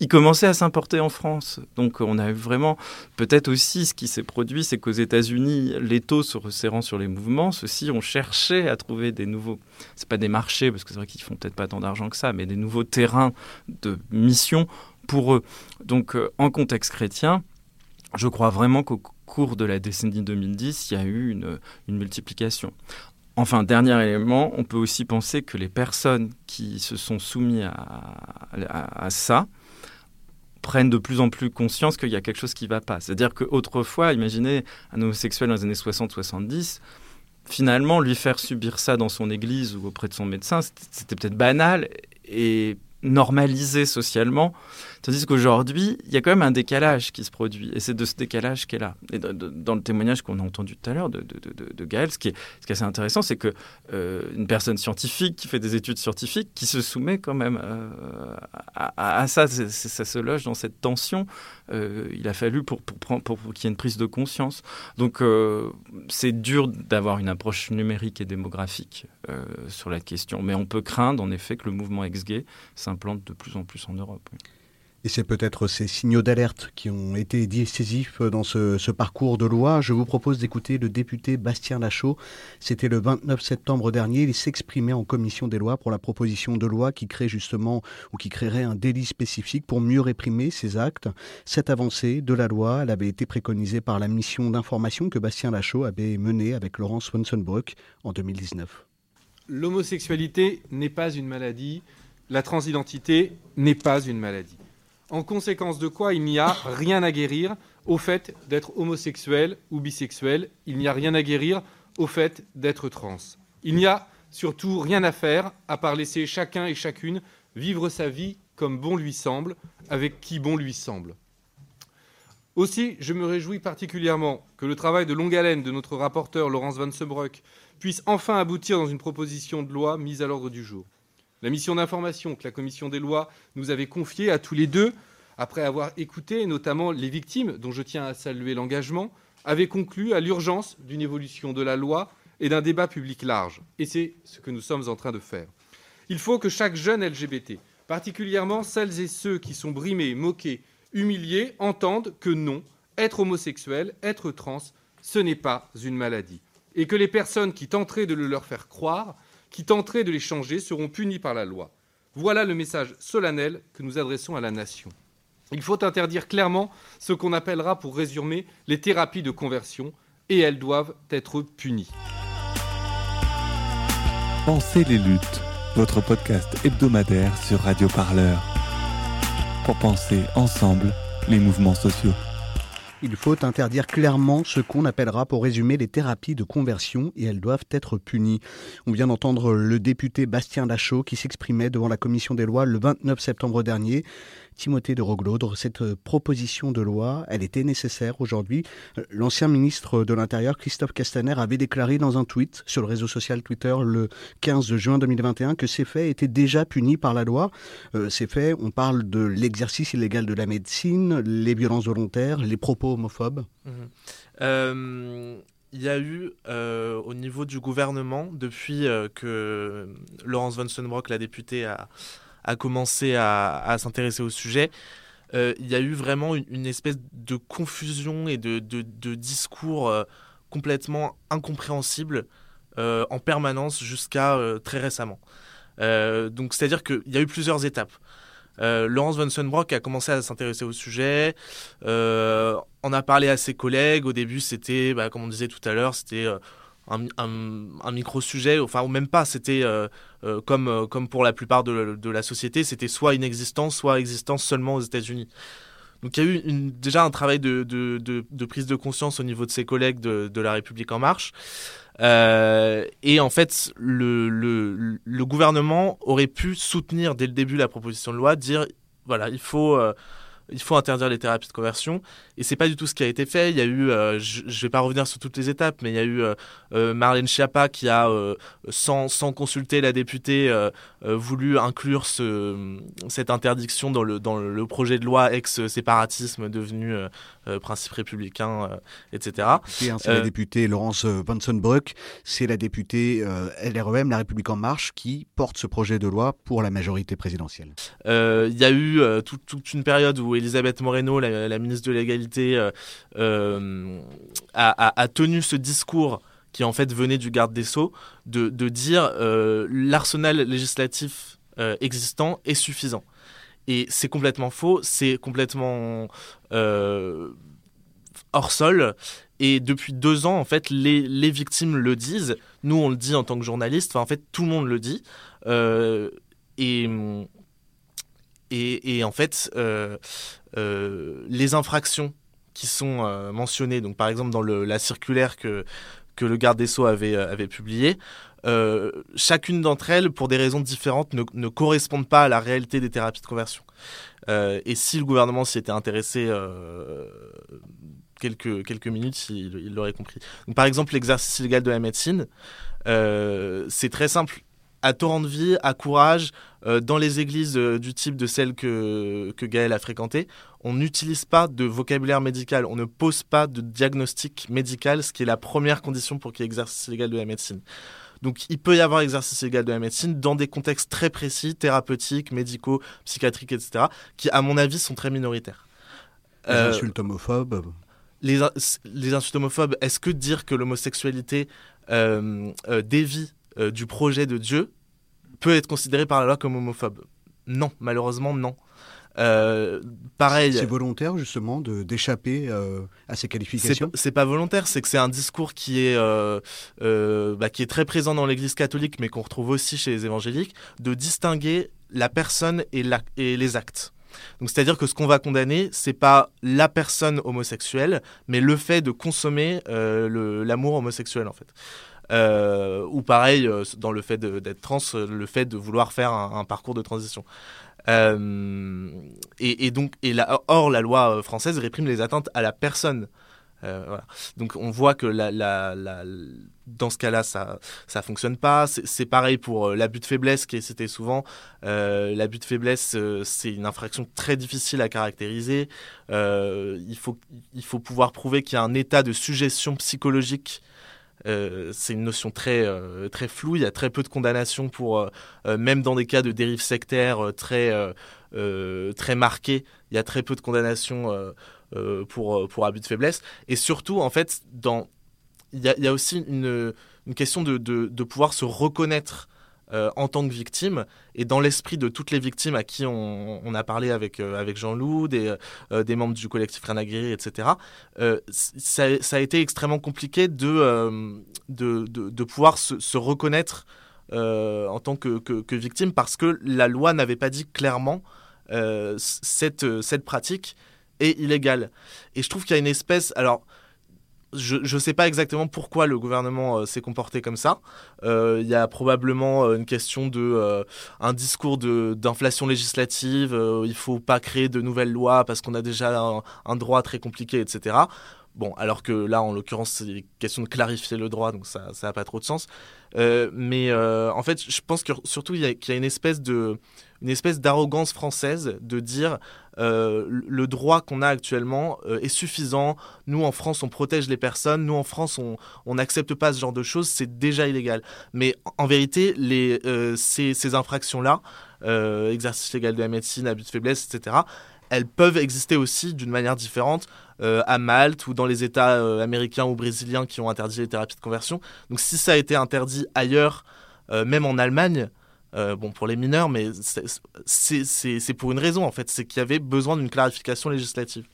il commençait à s'importer en France. Donc on a eu vraiment, peut-être aussi ce qui s'est produit, c'est qu'aux États-Unis, les taux se resserrant sur les mouvements, ceux-ci ont cherché à trouver des nouveaux, c'est pas des marchés, parce que c'est vrai qu'ils font peut-être pas tant d'argent que ça, mais des nouveaux terrains de mission pour eux. Donc euh, en contexte chrétien, je crois vraiment qu'au cours de la décennie 2010, il y a eu une, multiplication. Enfin, dernier élément, on peut aussi penser que les personnes qui se sont soumises à, à, ça prennent de plus en plus conscience qu'il y a quelque chose qui ne va pas. C'est-à-dire qu'autrefois, imaginez un homosexuel dans les années 60-70, finalement, lui faire subir ça dans son église ou auprès de son médecin, c'était peut-être banal et normalisé socialement. Tandis qu'aujourd'hui, il y a quand même un décalage qui se produit. Et c'est de ce décalage qui est là. Et dans le témoignage qu'on a entendu tout à l'heure de, de, Gaël, ce qui est, ce qui est assez intéressant, c'est qu'une euh, personne scientifique qui fait des études scientifiques, qui se soumet quand même euh, à, ça, ça se loge dans cette tension. Euh, il a fallu pour, pour, pour, pour qu'il y ait une prise de conscience. Donc c'est dur d'avoir une approche numérique et démographique sur la question. Mais on peut craindre en effet que le mouvement ex-gay s'implante de plus en plus en Europe. Et c'est peut-être ces signaux d'alerte qui ont été décisifs dans ce, parcours de loi. Je vous propose d'écouter le député Bastien Lachaud. C'était le 29 septembre dernier. Il s'exprimait en commission des lois pour la proposition de loi qui crée justement ou qui créerait un délit spécifique pour mieux réprimer ces actes. Cette avancée de la loi, elle avait été préconisée par la mission d'information que Bastien Lachaud avait menée avec Laurence Wonsonbrook en 2019. L'homosexualité n'est pas une maladie. La transidentité n'est pas une maladie. En conséquence de quoi, il n'y a rien à guérir au fait d'être homosexuel ou bisexuel. Il n'y a rien à guérir au fait d'être trans. Il n'y a surtout rien à faire à part laisser chacun et chacune vivre sa vie comme bon lui semble, avec qui bon lui semble. Aussi, je me réjouis particulièrement que le travail de longue haleine de notre rapporteur Laurence Van Sebroek puisse enfin aboutir dans une proposition de loi mise à l'ordre du jour. La mission d'information que la commission des lois nous avait confiée à tous les deux, après avoir écouté notamment les victimes, dont je tiens à saluer l'engagement, avait conclu à l'urgence d'une évolution de la loi et d'un débat public large. Et c'est ce que nous sommes en train de faire. Il faut que chaque jeune LGBT, particulièrement celles et ceux qui sont brimés, moqués, humiliés, entendent que non, être homosexuel, être trans, ce n'est pas une maladie. Et que les personnes qui tenteraient de le leur faire croire qui tenteraient de les changer seront punis par la loi. Voilà le message solennel que nous adressons à la nation. Il faut interdire clairement ce qu'on appellera, pour résumer, les thérapies de conversion, et elles doivent être punies. Pensez les luttes, votre podcast hebdomadaire sur Radio Parleur. Pour penser ensemble les mouvements sociaux. Il faut interdire clairement ce qu'on appellera, pour résumer, les thérapies de conversion et elles doivent être punies. On vient d'entendre le député Bastien Lachaud qui s'exprimait devant la commission des lois le 29 septembre dernier. Timothée de Roglaudre, cette euh, proposition de loi, elle était nécessaire aujourd'hui. Euh, l'ancien ministre de l'Intérieur, Christophe Castaner, avait déclaré dans un tweet sur le réseau social Twitter le 15 juin 2021 que ces faits étaient déjà punis par la loi. Euh, ces faits, on parle de l'exercice illégal de la médecine, les violences volontaires, les propos homophobes. Mhm. il y a eu au niveau du gouvernement, depuis que Laurence von Sonnenbrock, la députée, a, a commencé à, s'intéresser au sujet, euh, il y a eu vraiment une, espèce de confusion et de, discours euh, complètement incompréhensibles euh, en permanence jusqu'à très récemment. donc c'est-à-dire qu'il y a eu plusieurs étapes. Laurence von Sonnenbrock a commencé à s'intéresser au sujet, on a parlé à ses collègues. Au début, c'était, bah, comme on disait tout à l'heure, c'était un, micro-sujet, enfin, ou même pas, c'était euh, euh, comme, euh, comme pour la plupart de, la société, c'était soit inexistence, soit existence seulement aux États-Unis. Donc il y a eu déjà un travail de, prise de conscience au niveau de ses collègues de, La République En Marche. et en fait, le, gouvernement aurait pu soutenir dès le début la proposition de loi, dire voilà, il faut il faut interdire les thérapies de conversion. Et c'est pas du tout ce qui a été fait. Il y a eu, euh, je, ne vais pas revenir sur toutes les étapes, mais il y a eu euh, euh, Marlène Schiappa qui a, sans, sans, consulter la députée, voulu inclure ce, cette interdiction dans le, dans le projet de loi ex-séparatisme devenu principe républicain, etc. Hein, c'est la députée Laurence Vansenbruck, c'est la députée LREM, La République En Marche, qui porte ce projet de loi pour la majorité présidentielle. Il y a eu toute une période où Elisabeth Moreno, la, ministre de l'égalité, euh, euh, a, tenu ce discours qui en fait venait du garde des sceaux, de, dire euh, l'arsenal législatif existant est suffisant. Et c'est complètement faux, c'est complètement hors sol. Et depuis deux ans, en fait, les, victimes le disent. Nous, on le dit en tant que journaliste. Enfin, en fait, tout le monde le dit. et et, en fait, euh, euh, les infractions qui sont euh, mentionnées, donc par exemple dans la circulaire que, le garde des Sceaux avait, publiée, chacune d'entre elles, pour des raisons différentes, ne, correspondent pas à la réalité des thérapies de conversion. et si le gouvernement s'y était intéressé quelques minutes, il l'aurait compris. par exemple, l'exercice illégal de la médecine, c'est très simple à torrent de vie, à courage, euh, dans les églises euh, du type de celles que, que Gaël a fréquentées, on n'utilise pas de vocabulaire médical, on ne pose pas de diagnostic médical, ce qui est la première condition pour qu'il y ait exercice légal de la médecine. Donc il peut y avoir exercice légal de la médecine dans des contextes très précis, thérapeutiques, médicaux, psychiatriques, etc., qui, à mon avis, sont très minoritaires. Les euh, insultes homophobes les, les, insultes homophobes, est-ce que dire que l'homosexualité dévie euh, du projet de Dieu peut être considéré par la loi comme homophobe. Non, malheureusement, non. Euh, pareil. C'est volontaire justement de d'échapper euh, à ces qualifications. C'est pas volontaire, c'est que c'est un discours qui est bah, qui est très présent dans l'Église catholique, mais qu'on retrouve aussi chez les évangéliques, de distinguer la personne et, la, et les actes. Donc c'est-à-dire que ce qu'on va condamner, c'est pas la personne homosexuelle, mais le fait de consommer l'amour homosexuel en fait. Euh, ou pareil, euh, dans le fait d'être trans, euh, le fait de vouloir faire un, parcours de transition. et, donc, et la, or, la loi française réprime les atteintes à la personne. Donc on voit que dans ce cas-là, ça ça fonctionne pas. C'est pareil pour l'abus de faiblesse qui cité souvent. l'abus de faiblesse, c'est une infraction très difficile à caractériser. il faut pouvoir prouver qu'il y a un état de suggestion psychologique euh, c'est une notion très, euh, très floue. Il y a très peu de condamnations pour, euh, même dans des cas de dérive sectaire très, très marqués, il y a très peu de condamnations pour, pour abus de faiblesse. Et surtout, en fait, dans, il, y a, aussi une, une question de, de, pouvoir se reconnaître euh, en tant que victime et dans l'esprit de toutes les victimes à qui on, a parlé avec, euh, avec Jean-Loup, des, euh, des membres du collectif guérir, etc., ça, a été extrêmement compliqué de, de, de, pouvoir se, se reconnaître en tant que, que, que, victime parce que la loi n'avait pas dit clairement cette, cette pratique est illégale. Et je trouve qu'il y a une espèce... Alors, je ne sais pas exactement pourquoi le gouvernement euh, s'est comporté comme ça. Euh, il y a probablement euh, une question de un discours d'inflation législative. il faut pas créer de nouvelles lois parce qu'on a déjà un, droit très compliqué, etc. Bon, alors que là, en l'occurrence, c'est question de clarifier le droit, donc ça n'a pas trop de sens. mais en fait, je pense que surtout, il y, a une espèce de une espèce d'arrogance française de dire euh, le droit qu'on a actuellement euh, est suffisant. Nous, en France, on protège les personnes. Nous, en France, on n'accepte pas ce genre de choses. C'est déjà illégal. Mais en vérité, les, euh, ces, ces infractions-là, exercice légal de la médecine, abus de faiblesse, etc., elles peuvent exister aussi d'une manière différente à Malte ou dans les États américains ou brésiliens qui ont interdit les thérapies de conversion. Donc si ça a été interdit ailleurs, même en Allemagne, euh, bon, pour les mineurs, mais c'est pour une raison en fait, c'est qu'il y avait besoin d'une clarification législative.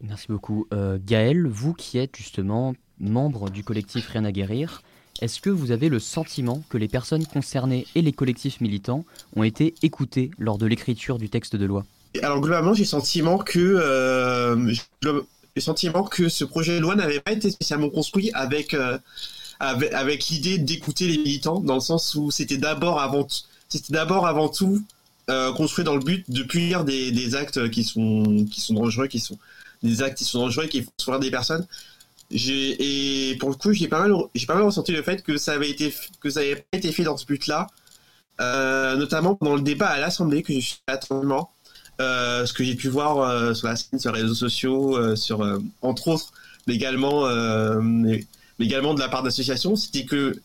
Merci beaucoup. Euh, Gaël, vous qui êtes justement membre du collectif Rien à guérir, est-ce que vous avez le sentiment que les personnes concernées et les collectifs militants ont été écoutés lors de l'écriture du texte de loi? Alors globalement, j'ai le sentiment que euh, le sentiment que ce projet de loi n'avait pas été spécialement construit avec avec, l'idée d'écouter les militants, dans le sens où c'était d'abord avant, c'était d'abord avant tout euh, construit dans le but de punir des, des, actes qui sont, qui sont dangereux, qui sont des actes qui sont dangereux qui font souffrir des personnes. Et pour le coup, j'ai pas mal, j'ai pas mal ressenti le fait que ça avait été, que ça avait pas été fait dans ce but-là, euh, notamment pendant le débat à l'Assemblée que je suis attentivement. Euh, ce que j'ai pu voir euh, sur la scène, sur les réseaux sociaux, euh, sur entre autres, mais également, de la part d'associations, c'était que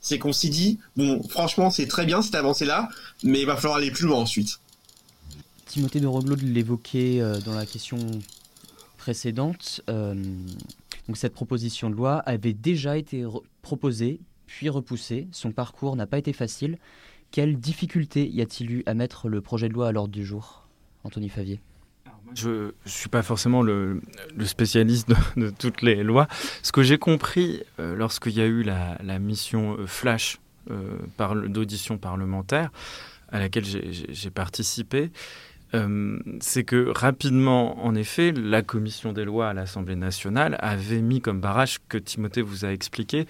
c'est qu'on s'est dit, bon, franchement, c'est très bien cette avancée-là, mais il va falloir aller plus loin ensuite. Timothée de Roglot l'évoquait dans la question précédente. Cette proposition de loi avait déjà été proposée, puis repoussée. Son parcours n'a pas été facile. Quelles difficultés y a-t-il eu à mettre le projet de loi à l'ordre du jour? Anthony Favier je ne suis pas forcément le, spécialiste de, toutes les lois. Ce que j'ai compris euh, lorsqu'il y a eu la, mission euh, flash euh, d'audition parlementaire à laquelle j'ai participé, c'est que rapidement, en effet, la commission des lois à l'Assemblée nationale avait mis comme barrage que Timothée vous a expliqué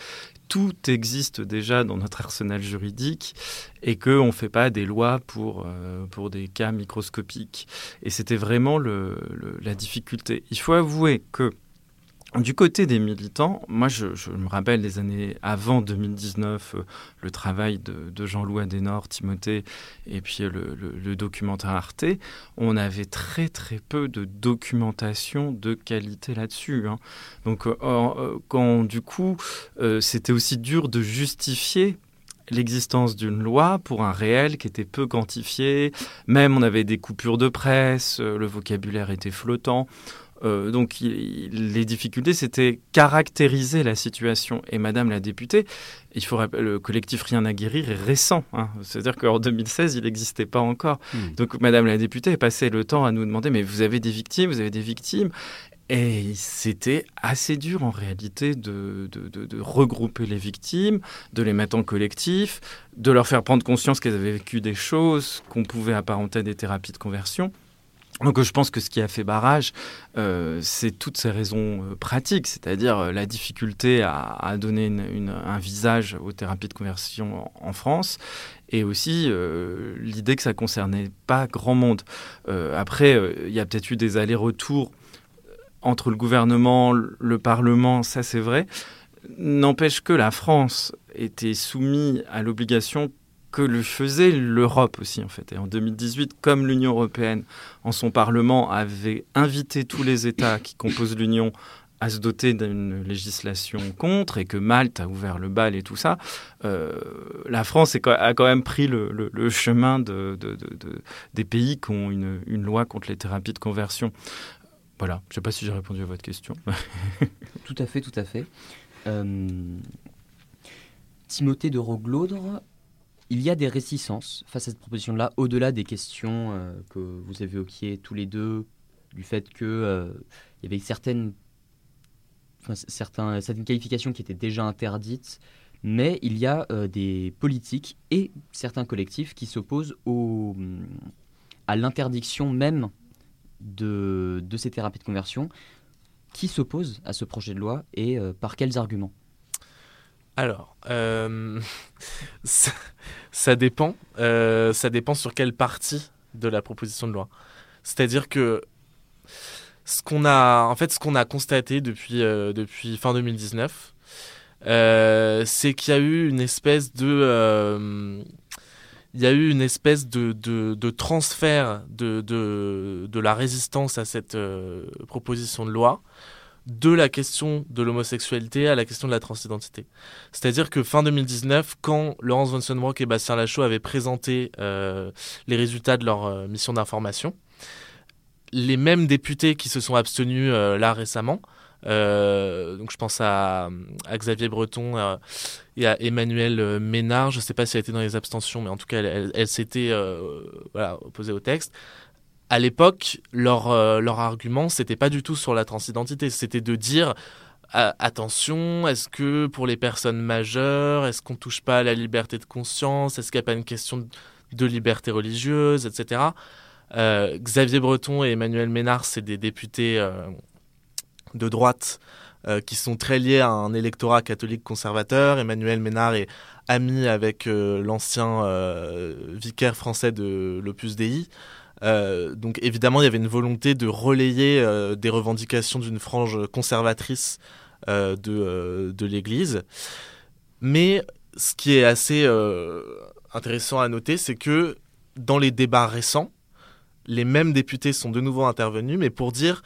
tout existe déjà dans notre arsenal juridique et qu'on ne fait pas des lois pour, euh, pour des cas microscopiques. Et c'était vraiment la difficulté. Il faut avouer que du côté des militants, moi je, me rappelle des années avant 2019, euh, le travail de, Jean-Louis Adenor, Timothée et puis le, documentaire Arte, on avait très très peu de documentation de qualité là-dessus. Hein. Donc euh, euh, quand du coup c'était aussi dur de justifier l'existence d'une loi pour un réel qui était peu quantifié, même on avait des coupures de presse, le vocabulaire était flottant. Euh, donc les difficultés, c'était caractériser la situation. Et Madame la députée, il faut le collectif Rien à guérir est récent. Hein. C'est-à-dire qu'en 2016, il n'existait pas encore. Hmm. Donc Madame la députée passé le temps à nous demander, mais vous avez des victimes, vous avez des victimes. Et c'était assez dur en réalité de, de, regrouper les victimes, de les mettre en collectif, de leur faire prendre conscience qu'elles avaient vécu des choses qu'on pouvait apparenter à des thérapies de conversion. Donc je pense que ce qui a fait barrage, euh, c'est toutes ces raisons euh, pratiques, c'est-à-dire euh, la difficulté à, donner un visage aux thérapies de conversion en, France, et aussi l'idée que ça concernait pas grand monde. après, il y a peut-être eu des allers-retours entre le gouvernement, le Parlement, ça c'est vrai. N'empêche que la France était soumise à l'obligation que le faisait l'Europe aussi en fait. Et en 2018, comme l'Union européenne, en son Parlement, avait invité tous les États qui composent l'Union à se doter d'une législation contre et que Malte a ouvert le bal et tout ça, euh, la France a quand même pris le, chemin de, des pays qui ont une, loi contre les thérapies de conversion. Voilà, je ne sais pas si j'ai répondu à votre question. [laughs] tout à fait, tout à fait. Euh, Timothée de Roglaudre, il y a des réticences face à cette proposition-là, au-delà des questions euh, que vous avez évoquées tous les deux, du fait qu'il euh, y avait certaines, certains, certaines qualifications qui étaient déjà interdites, mais il y a euh, des politiques et certains collectifs qui s'opposent à l'interdiction même de, de, ces thérapies de conversion. Qui s'opposent à ce projet de loi et par quels arguments? Alors, euh, [laughs] ça, dépend. Euh, ça dépend sur quelle partie de la proposition de loi. C'est-à-dire que ce qu'on a, constaté depuis, euh, fin 2019, c'est qu'il y a eu une espèce de, il y a eu une espèce de, transfert de, la résistance à cette proposition de loi de la question de l'homosexualité à la question de la transidentité. C'est-à-dire que fin 2019, quand Laurence von et Bastien Lachaud avaient présenté euh, les résultats de leur euh, mission d'information, les mêmes députés qui se sont abstenus euh, là récemment, donc je pense à, Xavier Breton et à Emmanuel Ménard, je ne sais pas si elle était dans les abstentions, mais en tout cas elle, s'était opposée au texte à l'époque, leur, euh, leur argument, c'était pas du tout sur la transidentité, c'était de dire euh, attention, est-ce que pour les personnes majeures, est-ce qu'on touche pas à la liberté de conscience, est-ce qu'il n'y a pas une question de liberté religieuse, etc. Euh, Xavier Breton et Emmanuel Ménard, c'est des députés de droite qui sont très liés à un électorat catholique conservateur. Emmanuel Ménard est ami avec l'ancien vicaire français de l'Opus Dei. Donc évidemment, il y avait une volonté de relayer des revendications d'une frange conservatrice de, de l'Église. Mais ce qui est assez intéressant à noter, c'est que dans les débats récents, les mêmes députés sont de nouveau intervenus, mais pour dire,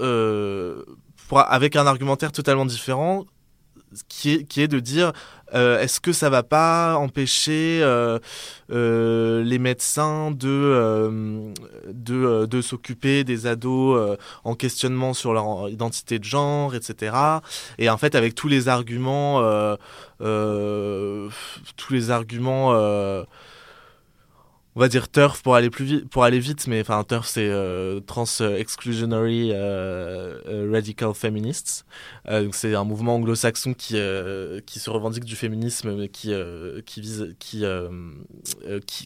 euh, avec un argumentaire totalement différent, qui est, qui est de dire euh, est-ce que ça va pas empêcher euh, les médecins de, de, de s'occuper des ados en questionnement sur leur identité de genre, etc. Et en fait, avec tous les arguments, tous les arguments on va dire turf pour aller plus vite pour aller vite mais enfin turf c'est euh, trans exclusionary euh, euh, radical feminists. C'est un mouvement anglo-saxon qui qui se revendique du féminisme mais qui qui vise qui,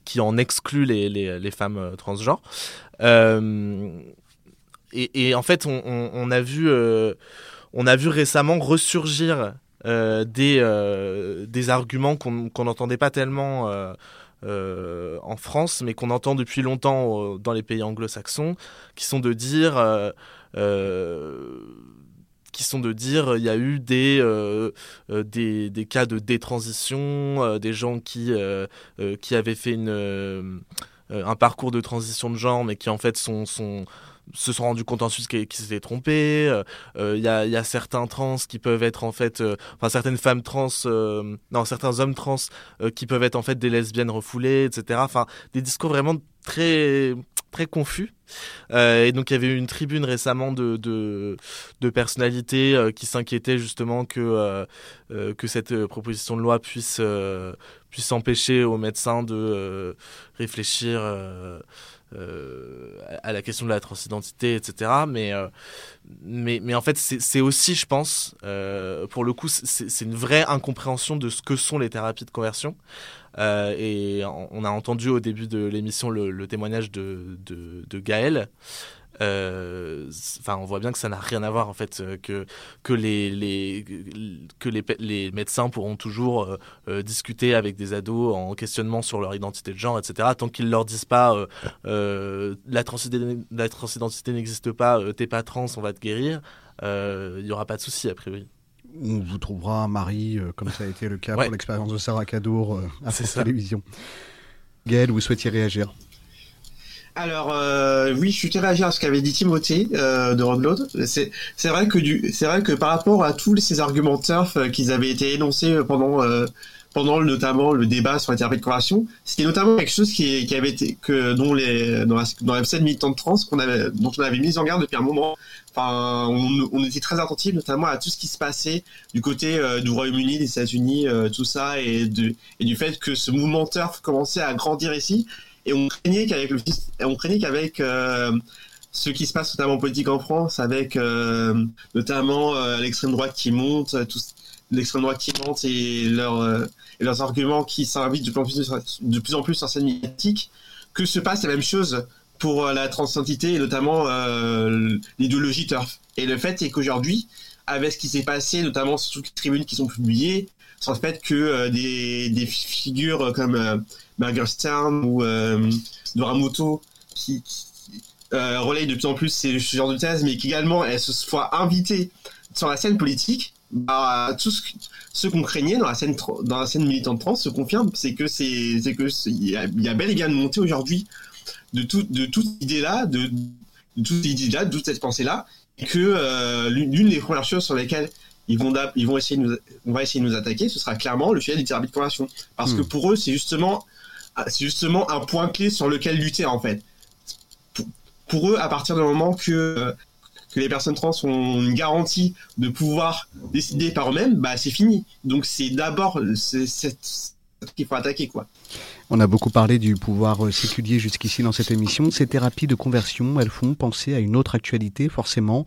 qui, en exclut les, les, les femmes transgenres. Et, en fait on, a vu on a vu récemment ressurgir des des arguments qu'on qu'on n'entendait pas tellement euh, en France, mais qu'on entend depuis longtemps dans les pays anglo-saxons, qui sont de dire euh, euh, qui sont de dire il y a eu des, des, cas de détransition, des gens qui, qui avaient fait une, un parcours de transition de genre, mais qui en fait sont, se sont rendus compte ensuite qu'ils s'étaient trompés. Euh, euh, il y, a, certains trans qui peuvent être en fait, euh, enfin certaines femmes trans, non certains hommes trans qui peuvent être en fait des lesbiennes refoulées, etc. Enfin des discours vraiment très très confus. Et donc il y avait eu une tribune récemment de, de, personnalités qui s'inquiétaient justement que, que cette proposition de loi puisse, puisse empêcher aux médecins de réfléchir euh, à la question de la transidentité, etc. Mais, euh, mais, mais, en fait, c'est aussi, je pense, euh, pour le coup, c'est une vraie incompréhension de ce que sont les thérapies de conversion. et on a entendu au début de l'émission le, témoignage de, de, de Gaël. Euh, enfin, on voit bien que ça n'a rien à voir en fait, euh, que que les, les que les, les médecins pourront toujours euh, discuter avec des ados en questionnement sur leur identité de genre, etc. Tant qu'ils leur disent pas la, transidentité, la transidentité n'existe pas, t'es pas trans, on va te guérir, il y aura pas de souci a priori on vous trouvera un mari, comme ça a été le cas pour l'expérience de Sarah Cadour à la télévision. Gaël, vous souhaitiez réagir? Alors euh, oui, je suis réagir à ce qu'avait dit Timothée euh, de Rodload. C'est c'est vrai que du c'est vrai que par rapport à tous ces arguments turf euh, qu'ils avaient été énoncés pendant euh, pendant notamment le débat sur conversion, c'était notamment quelque chose qui, qui avait été que dont les dans la dans la scène militante trans qu'on avait dont on avait mis en garde depuis un moment. Enfin, on, on était très attentifs notamment à tout ce qui se passait du côté du Royaume-Uni, des États-Unis, tout ça et de et du fait que ce mouvement turf commençait à grandir ici et on craignait qu'avec le on craignait qu'avec euh, ce qui se passe notamment en politique en France, avec euh, notamment euh, l'extrême droite qui monte, l'extrême droite qui monte et, et leurs arguments qui s'invitent de plus en plus de plus en plus en scène médiatique, que se passe la même chose pour la transidentité et notamment l'idéologie turf. Et le fait est qu'aujourd'hui, avec ce qui s'est passé, notamment sur toutes les tribunes qui sont publiées, sur le fait que des, des, figures comme Margaret Stern ou euh, Noramoto qui, qui euh, relaye de plus en plus ce genre de thèse, mais qu'également elle se soit invitée sur la scène politique, bah, tout ce, ce qu'on craignait dans la scène dans la scène militante trans se confirme, c'est que c'est que il y, a, y a bel et bien de montée aujourd'hui de tout de toute idée là, de, de toute idée là, de toute cette pensée là, et que euh, l'une des premières choses sur lesquelles ils vont, ils vont essayer de nous, on va essayer de nous attaquer, ce sera clairement le sujet des thérapies de conversion. Parce que hmm. pour eux, c'est justement c'est justement un point clé sur lequel lutter en fait. Pour, eux, à partir du moment que que les personnes trans ont une garantie de pouvoir décider par eux-mêmes, bah c'est fini. Donc c'est d'abord cette On a beaucoup parlé du pouvoir euh, séculier jusqu'ici dans cette émission. Ces thérapies de conversion, elles font penser à une autre actualité, forcément,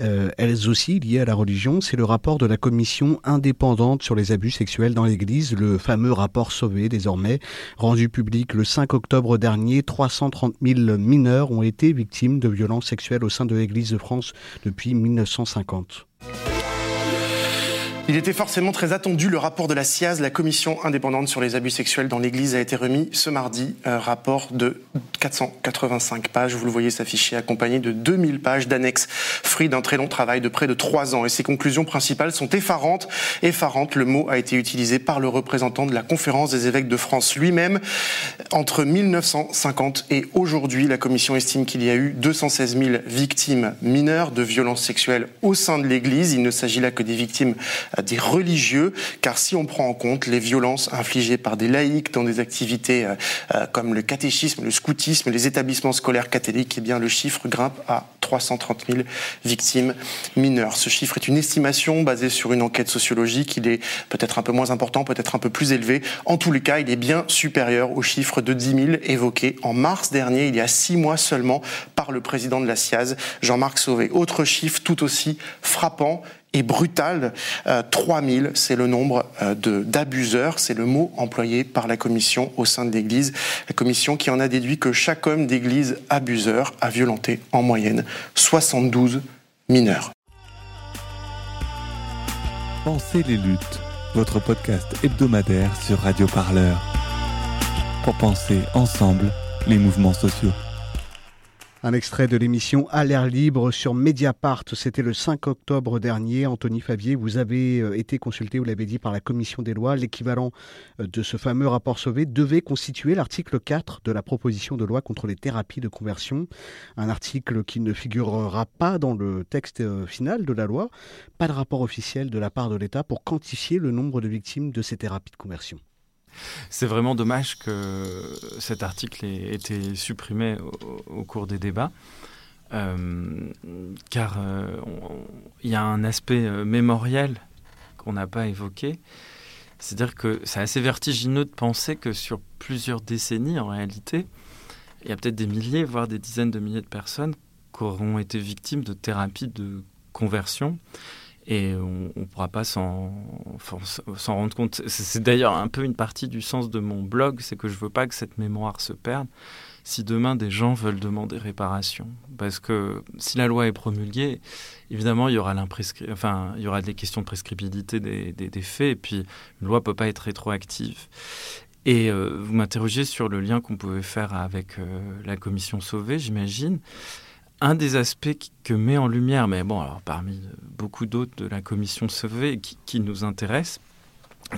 euh, elles aussi liées à la religion. C'est le rapport de la commission indépendante sur les abus sexuels dans l'Église, le fameux rapport Sauvé désormais, rendu public le 5 octobre dernier. 330 000 mineurs ont été victimes de violences sexuelles au sein de l'Église de France depuis 1950. Il était forcément très attendu. Le rapport de la CIAZ, la commission indépendante sur les abus sexuels dans l'Église, a été remis ce mardi. Un rapport de 485 pages. Vous le voyez s'afficher accompagné de 2000 pages d'annexes, fruit d'un très long travail de près de trois ans. Et ses conclusions principales sont effarantes. Effarantes, le mot a été utilisé par le représentant de la Conférence des évêques de France lui-même. Entre 1950 et aujourd'hui, la commission estime qu'il y a eu 216 000 victimes mineures de violences sexuelles au sein de l'Église. Il ne s'agit là que des victimes des religieux, car si on prend en compte les violences infligées par des laïcs dans des activités euh, euh, comme le catéchisme, le scoutisme, les établissements scolaires catholiques, eh bien le chiffre grimpe à 330 000 victimes mineures. Ce chiffre est une estimation basée sur une enquête sociologique. Il est peut-être un peu moins important, peut-être un peu plus élevé. En tous les cas, il est bien supérieur au chiffre de 10 000 évoqué en mars dernier, il y a six mois seulement, par le président de la SIAZ, Jean-Marc Sauvé. Autre chiffre tout aussi frappant et brutal. 3000, euh, c'est le nombre euh, d'abuseurs, c'est le mot employé par la commission au sein de l'Église. La commission qui en a déduit que chaque homme d'Église abuseur a violenté en moyenne 72 mineurs. Pensez les luttes, votre podcast hebdomadaire sur Radio Parleur. Pour penser ensemble les mouvements sociaux. Un extrait de l'émission À l'air libre sur Mediapart. C'était le 5 octobre dernier. Anthony Favier, vous avez euh, été consulté, vous l'avez dit, par la commission des lois. L'équivalent euh, de ce fameux rapport Sauvé devait constituer l'article 4 de la proposition de loi contre les thérapies de conversion. Un article qui ne figurera pas dans le texte euh, final de la loi. Pas de rapport officiel de la part de l'État pour quantifier le nombre de victimes de ces thérapies de conversion. C'est vraiment dommage que cet article ait été supprimé au, cours des débats. Euh, car euh, il y a un aspect euh, mémoriel qu'on n'a pas évoqué. C'est-à-dire que c'est assez vertigineux de penser que sur plusieurs décennies, en réalité, il y a peut-être des milliers, voire des dizaines de milliers de personnes qui auront été victimes de thérapies de conversion et on ne pourra pas s'en rendre compte. C'est d'ailleurs un peu une partie du sens de mon blog, c'est que je veux pas que cette mémoire se perde si demain des gens veulent demander réparation. Parce que si la loi est promulguée, évidemment, il y aura, des questions de prescriptibilité des, des, faits, et puis une loi ne peut pas être rétroactive. Et euh, vous m'interrogez sur le lien qu'on pouvait faire avec euh, la commission Sauvé, j'imagine un des aspects que met en lumière, mais bon, alors parmi beaucoup d'autres de la commission Sauvé qui, nous intéresse,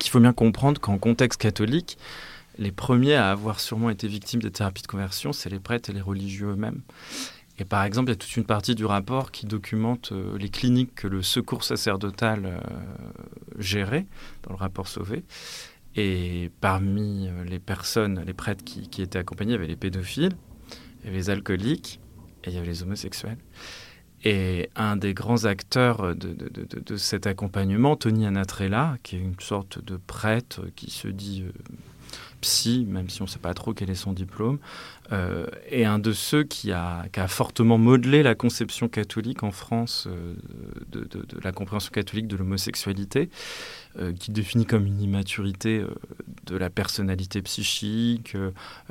qu'il faut bien comprendre qu'en contexte catholique, les premiers à avoir sûrement été victimes des thérapies de conversion, c'est les prêtres et les religieux eux-mêmes. Et par exemple, il y a toute une partie du rapport qui documente euh, les cliniques que le secours sacerdotal euh, gérait, dans le rapport Sauvé. Et parmi euh, les personnes, les prêtres qui, étaient accompagnés, il y avait les pédophiles, il les alcooliques, il y avait les homosexuels. Et un des grands acteurs de cet accompagnement, Tony Anatrella, qui est une sorte de prêtre qui se dit euh, psy, même si on ne sait pas trop quel est son diplôme, euh, est un de ceux qui a, fortement modelé la conception catholique en France euh, de, la compréhension catholique de l'homosexualité, euh, qui définit comme une immaturité de la personnalité psychique,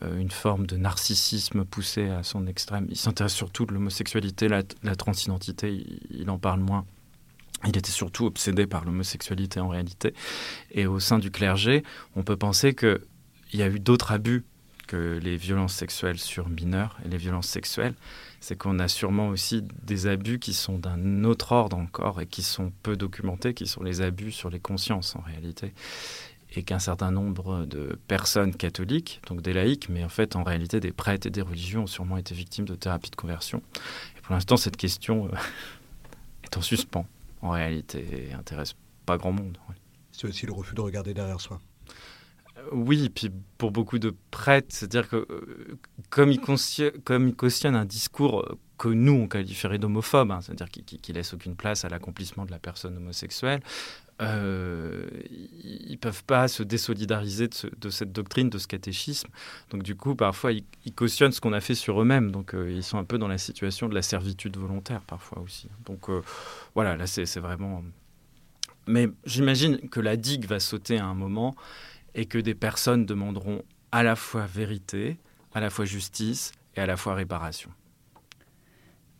une forme de narcissisme poussé à son extrême. Il s'intéresse surtout de l'homosexualité, la, transidentité, il, en parle moins. Il était surtout obsédé par l'homosexualité en réalité. Et au sein du clergé, on peut penser que il y a eu d'autres abus que les violences sexuelles sur mineurs et les violences sexuelles, c'est qu'on a sûrement aussi des abus qui sont d'un autre ordre encore et qui sont peu documentés, qui sont les abus sur les consciences en réalité. Et qu'un certain nombre de personnes catholiques, donc des laïcs, mais en fait en réalité des prêtres et des religieux ont sûrement été victimes de thérapies de conversion. Et pour l'instant, cette question euh, est en suspens en réalité et intéresse pas grand monde. C'est aussi le refus de regarder derrière soi. Oui, puis pour beaucoup de prêtres, c'est-à-dire que euh, comme ils, cautionnent, un discours que nous, on qualifierait d'homophobe, hein, c'est-à-dire qui, qui, laisse aucune place à l'accomplissement de la personne homosexuelle, euh, ils ne peuvent pas se désolidariser de, cette doctrine, de ce catéchisme. Donc du coup, parfois, ils, cautionnent ce qu'on a fait sur eux-mêmes. Donc euh, ils sont un peu dans la situation de la servitude volontaire, parfois aussi. Donc voilà, là, c'est vraiment... Mais j'imagine que la digue va sauter à un moment et que des personnes demanderont à la fois vérité, à la fois justice et à la fois réparation.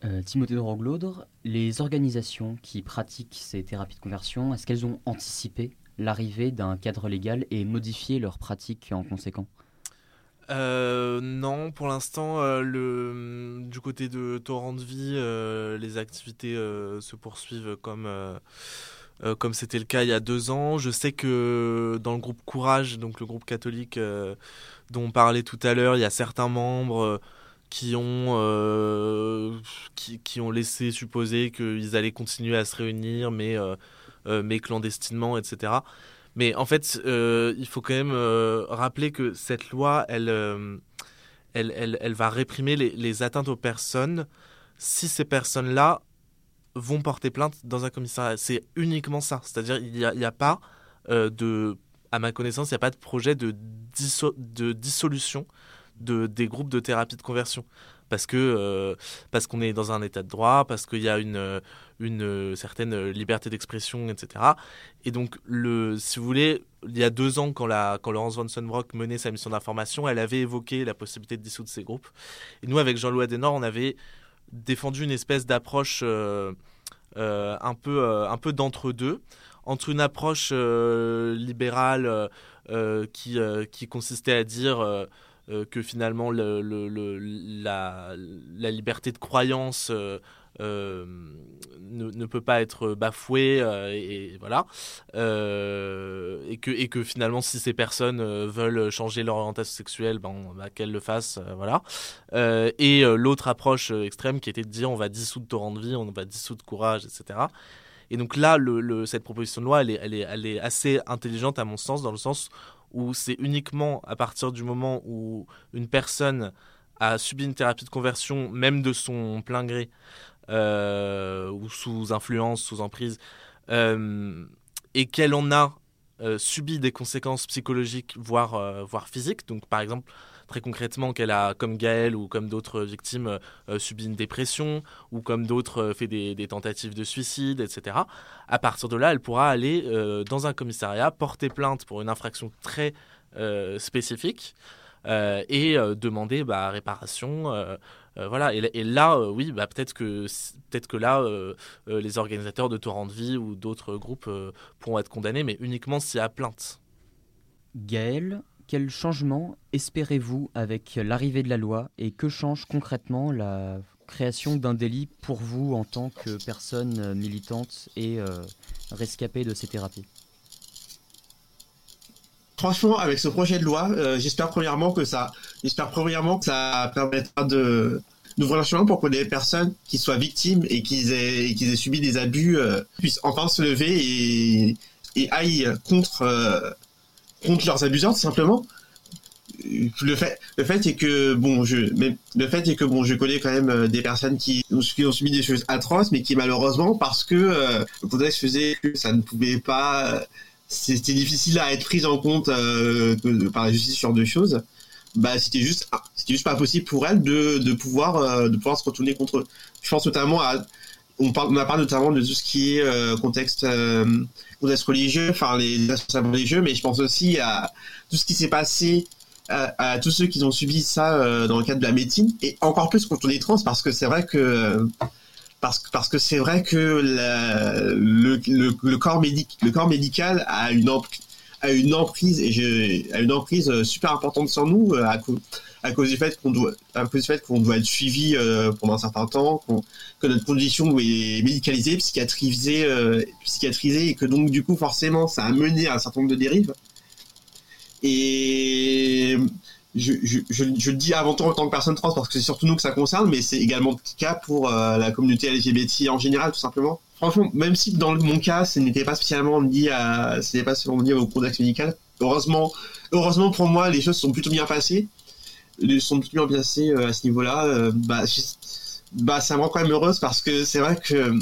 Euh, Timothée de Roglaudre, les organisations qui pratiquent ces thérapies de conversion, est-ce qu'elles ont anticipé l'arrivée d'un cadre légal et modifié leurs pratiques en conséquent? Euh, non, pour l'instant, euh, le du côté de Torrent de Vie, euh, les activités se poursuivent comme comme c'était le cas il y a deux ans. Je sais que dans le groupe Courage, donc le groupe catholique dont on parlait tout à l'heure, il y a certains membres qui ont qui, ont laissé supposer qu'ils allaient continuer à se réunir, mais mais clandestinement, etc. Mais en fait, euh, il faut quand même euh, rappeler que cette loi, elle, euh, elle, elle, va réprimer les, atteintes aux personnes si ces personnes-là vont porter plainte dans un commissariat. C'est uniquement ça. C'est-à-dire, il n'y a, a, pas de, à ma connaissance, il n'y a pas de projet de, de dissolution de, des groupes de thérapie de conversion parce que euh, parce qu'on est dans un état de droit, parce qu'il y a une une certaine liberté d'expression, etc. Et donc le, si vous voulez, il y a deux ans quand la quand Laurence von Sunbrock menait sa mission d'information, elle avait évoqué la possibilité de dissoudre ces groupes. Et nous, avec Jean-Louis Adenor, on avait défendu une espèce d'approche euh, euh, un peu un peu d'entre deux entre une approche libérale qui, qui consistait à dire euh, que finalement le, le, la, liberté de croyance euh, euh, ne, ne, peut pas être bafouée et, voilà. Et que et que finalement si ces personnes veulent changer leur orientation sexuelle ben, qu'elles le fassent voilà. Et l'autre approche extrême qui était de dire on va dissoudre torrent de vie on va dissoudre courage etc et donc là, cette proposition de loi, elle est, elle, est, elle est, assez intelligente à mon sens, dans le sens où c'est uniquement à partir du moment où une personne a subi une thérapie de conversion, même de son plein gré, euh, ou sous influence, sous emprise, euh, et qu'elle en a euh, subi des conséquences psychologiques, voire, voire physiques. Donc, par exemple, très concrètement qu'elle a, comme Gaëlle ou comme d'autres victimes, euh, euh, subi une dépression ou comme d'autres euh, fait des, tentatives de suicide, etc. À partir de là, elle pourra aller dans un commissariat, porter plainte pour une infraction très spécifique et demander bah, réparation. Voilà. Et, là, oui, bah, peut-être que là, les organisateurs de torrent de vie ou d'autres groupes pourront être condamnés, mais uniquement y a plainte. Gaëlle, quel changement espérez-vous avec l'arrivée de la loi et que change concrètement la création d'un délit pour vous en tant que personne militante et euh, rescapée de ces thérapies? Franchement, avec ce projet de loi, euh, j'espère premièrement que ça, j'espère premièrement que ça permettra de d'ouvrir le chemin pour que les personnes qui soient victimes et qui aient, aient subi des abus euh, puissent enfin se lever et, et aillent contre contre leurs abuseurs tout simplement. Le fait le fait est que bon je mais le fait est que bon je connais quand même euh, des personnes qui, qui ont subi des choses atroces mais qui malheureusement parce que euh, le contexte faisait que ça ne pouvait pas euh, c'était difficile à être pris en compte par la justice sur deux choses. Bah c'était juste c'était juste pas possible pour elles de, de pouvoir de pouvoir se retourner contre eux. Je pense notamment à on parle on a parlé notamment de tout ce qui est contexte contexte religieux enfin les responsables religieux mais je pense aussi à tout ce qui s'est passé à, tous ceux qui ont subi ça euh, dans le cadre de la médecine et encore plus on est trans parce que c'est vrai que parce, que c'est vrai que le, corps médical a une emprise a une emprise euh, super importante sur nous euh, à, cause du fait qu'on doit à cause du fait qu'on doit être suivi pendant un certain temps que notre condition est médicalisée psychiatrisée psychiatrisée et que donc du coup forcément ça a mené à un certain nombre de dérives. Et je, je, dis avant tout en tant que personne trans parce que c'est surtout nous que ça concerne, mais c'est également le cas pour euh, la communauté LGBT en général, tout simplement. Franchement, même si dans mon cas, ce n'était pas spécialement lié à, pas spécialement lié au contexte médical, heureusement, heureusement pour moi, les choses sont plutôt bien passées. Elles sont plutôt bien passées euh, à ce niveau-là. Euh, bah, bah, ça me rend quand même heureuse parce que c'est vrai que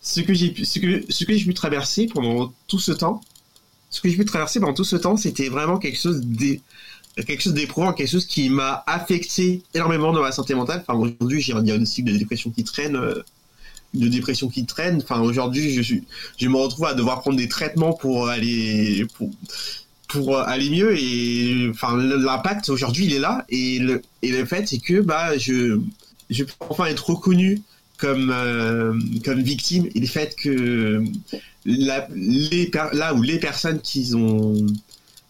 ce que j'ai pu, ce que, ce que pu traverser pendant tout ce temps, ce que j'ai pu traverser pendant tout ce temps, c'était vraiment quelque chose quelque chose d'éprouvant, quelque chose qui m'a affecté énormément dans ma santé mentale. Enfin, aujourd'hui, j'ai un diagnostic de dépression qui traîne, euh, de dépression qui traîne. Enfin, aujourd'hui, je suis, je me retrouve à devoir prendre des traitements pour aller, pour, pour aller mieux. Et enfin, l'impact aujourd'hui, il est là. Et le, et le fait, c'est que bah, je, je peux enfin être reconnu comme euh, comme victime et le fait que la, les là où les personnes qui ont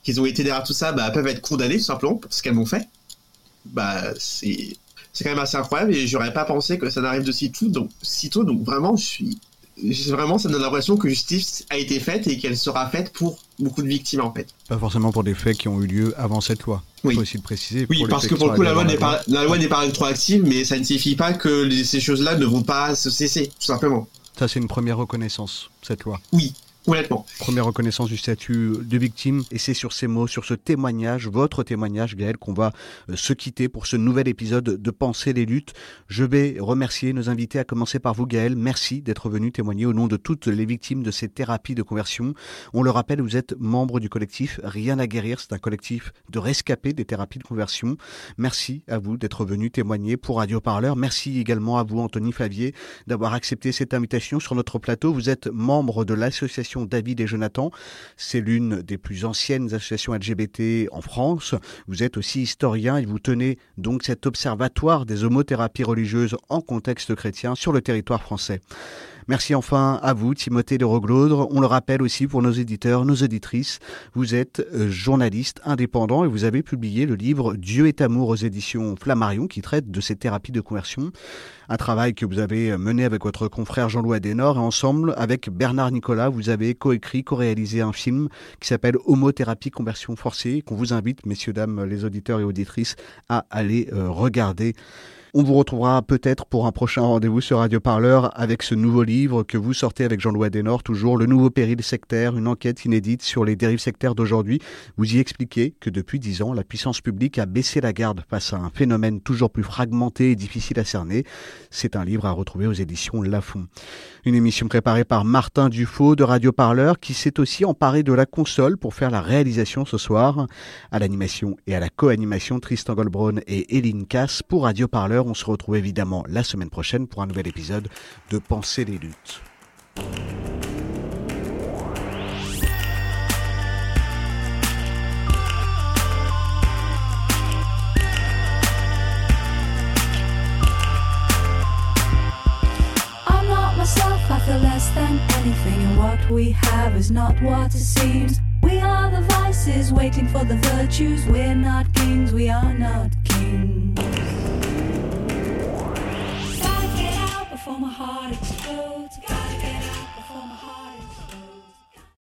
qui ont été derrière tout ça bah, peuvent être condamnées tout simplement pour ce qu'elles m'ont fait bah c'est c'est quand même assez incroyable et j'aurais pas pensé que ça n'arrive de si tôt donc si tôt donc vraiment je suis vraiment ça me donne l'impression que justice a été faite et qu'elle sera faite pour beaucoup de victimes en fait Pas forcément pour des faits qui ont eu lieu avant cette loi. Il Oui. faut aussi le préciser. Oui, parce que pour le coup, la loi n'est pas, la loi n'est pas rétroactive, mais ça ne signifie pas que les- ces choses-là ne vont pas se cesser, tout simplement. Ça, c'est une première reconnaissance, cette loi. Oui, Première reconnaissance du statut de victime. Et c'est sur ces mots, sur ce témoignage, votre témoignage, Gaël, qu'on va euh, se quitter pour ce nouvel épisode de Penser les luttes. Je vais remercier nos invités, à commencer par vous, Gaël. Merci d'être venu témoigner au nom de toutes les victimes de ces thérapies de conversion. On le rappelle, vous êtes membre du collectif Rien à guérir. C'est un collectif de rescapés des thérapies de conversion. Merci à vous d'être venu témoigner pour Radio Parleur. Merci également à vous, Anthony Favier, d'avoir accepté cette invitation sur notre plateau. Vous êtes membre de l'association David et Jonathan. C'est l'une des plus anciennes associations LGBT en France. Vous êtes aussi historien et vous tenez donc cet observatoire des homothérapies religieuses en contexte chrétien sur le territoire français. Merci enfin à vous, Timothée de Roglaudre. On le rappelle aussi pour nos éditeurs, nos auditrices, vous êtes euh, journaliste indépendant et vous avez publié le livre Dieu est amour aux éditions Flammarion qui traite de ces thérapies de conversion. Un travail que vous avez mené avec votre confrère Jean-Louis Adenor et ensemble avec Bernard Nicolas, vous avez coécrit, co-réalisé un film qui s'appelle Homothérapie conversion forcée qu'on vous invite, messieurs, dames, les auditeurs et auditrices, à aller euh, regarder. On vous retrouvera peut-être pour un prochain rendez-vous sur Radio Parleur avec ce nouveau livre que vous sortez avec Jean-Louis Adenor, toujours Le Nouveau Péril sectaire, une enquête inédite sur les dérives sectaires d'aujourd'hui. Vous y expliquez que depuis dix ans, la puissance publique a baissé la garde face à un phénomène toujours plus fragmenté et difficile à cerner. C'est un livre à retrouver aux éditions Lafon. Une émission préparée par Martin Dufaux de Radio Parleur qui s'est aussi emparé de la console pour faire la réalisation ce soir. À l'animation et à la co-animation, Tristan Goldbraun et Eline Cass pour Radio Parleur. On se retrouve évidemment la semaine prochaine pour un nouvel épisode de Penser les luttes. We have is not what it seems. We are the vices waiting for the virtues. We're not kings, we are not kings. before my heart explodes. God.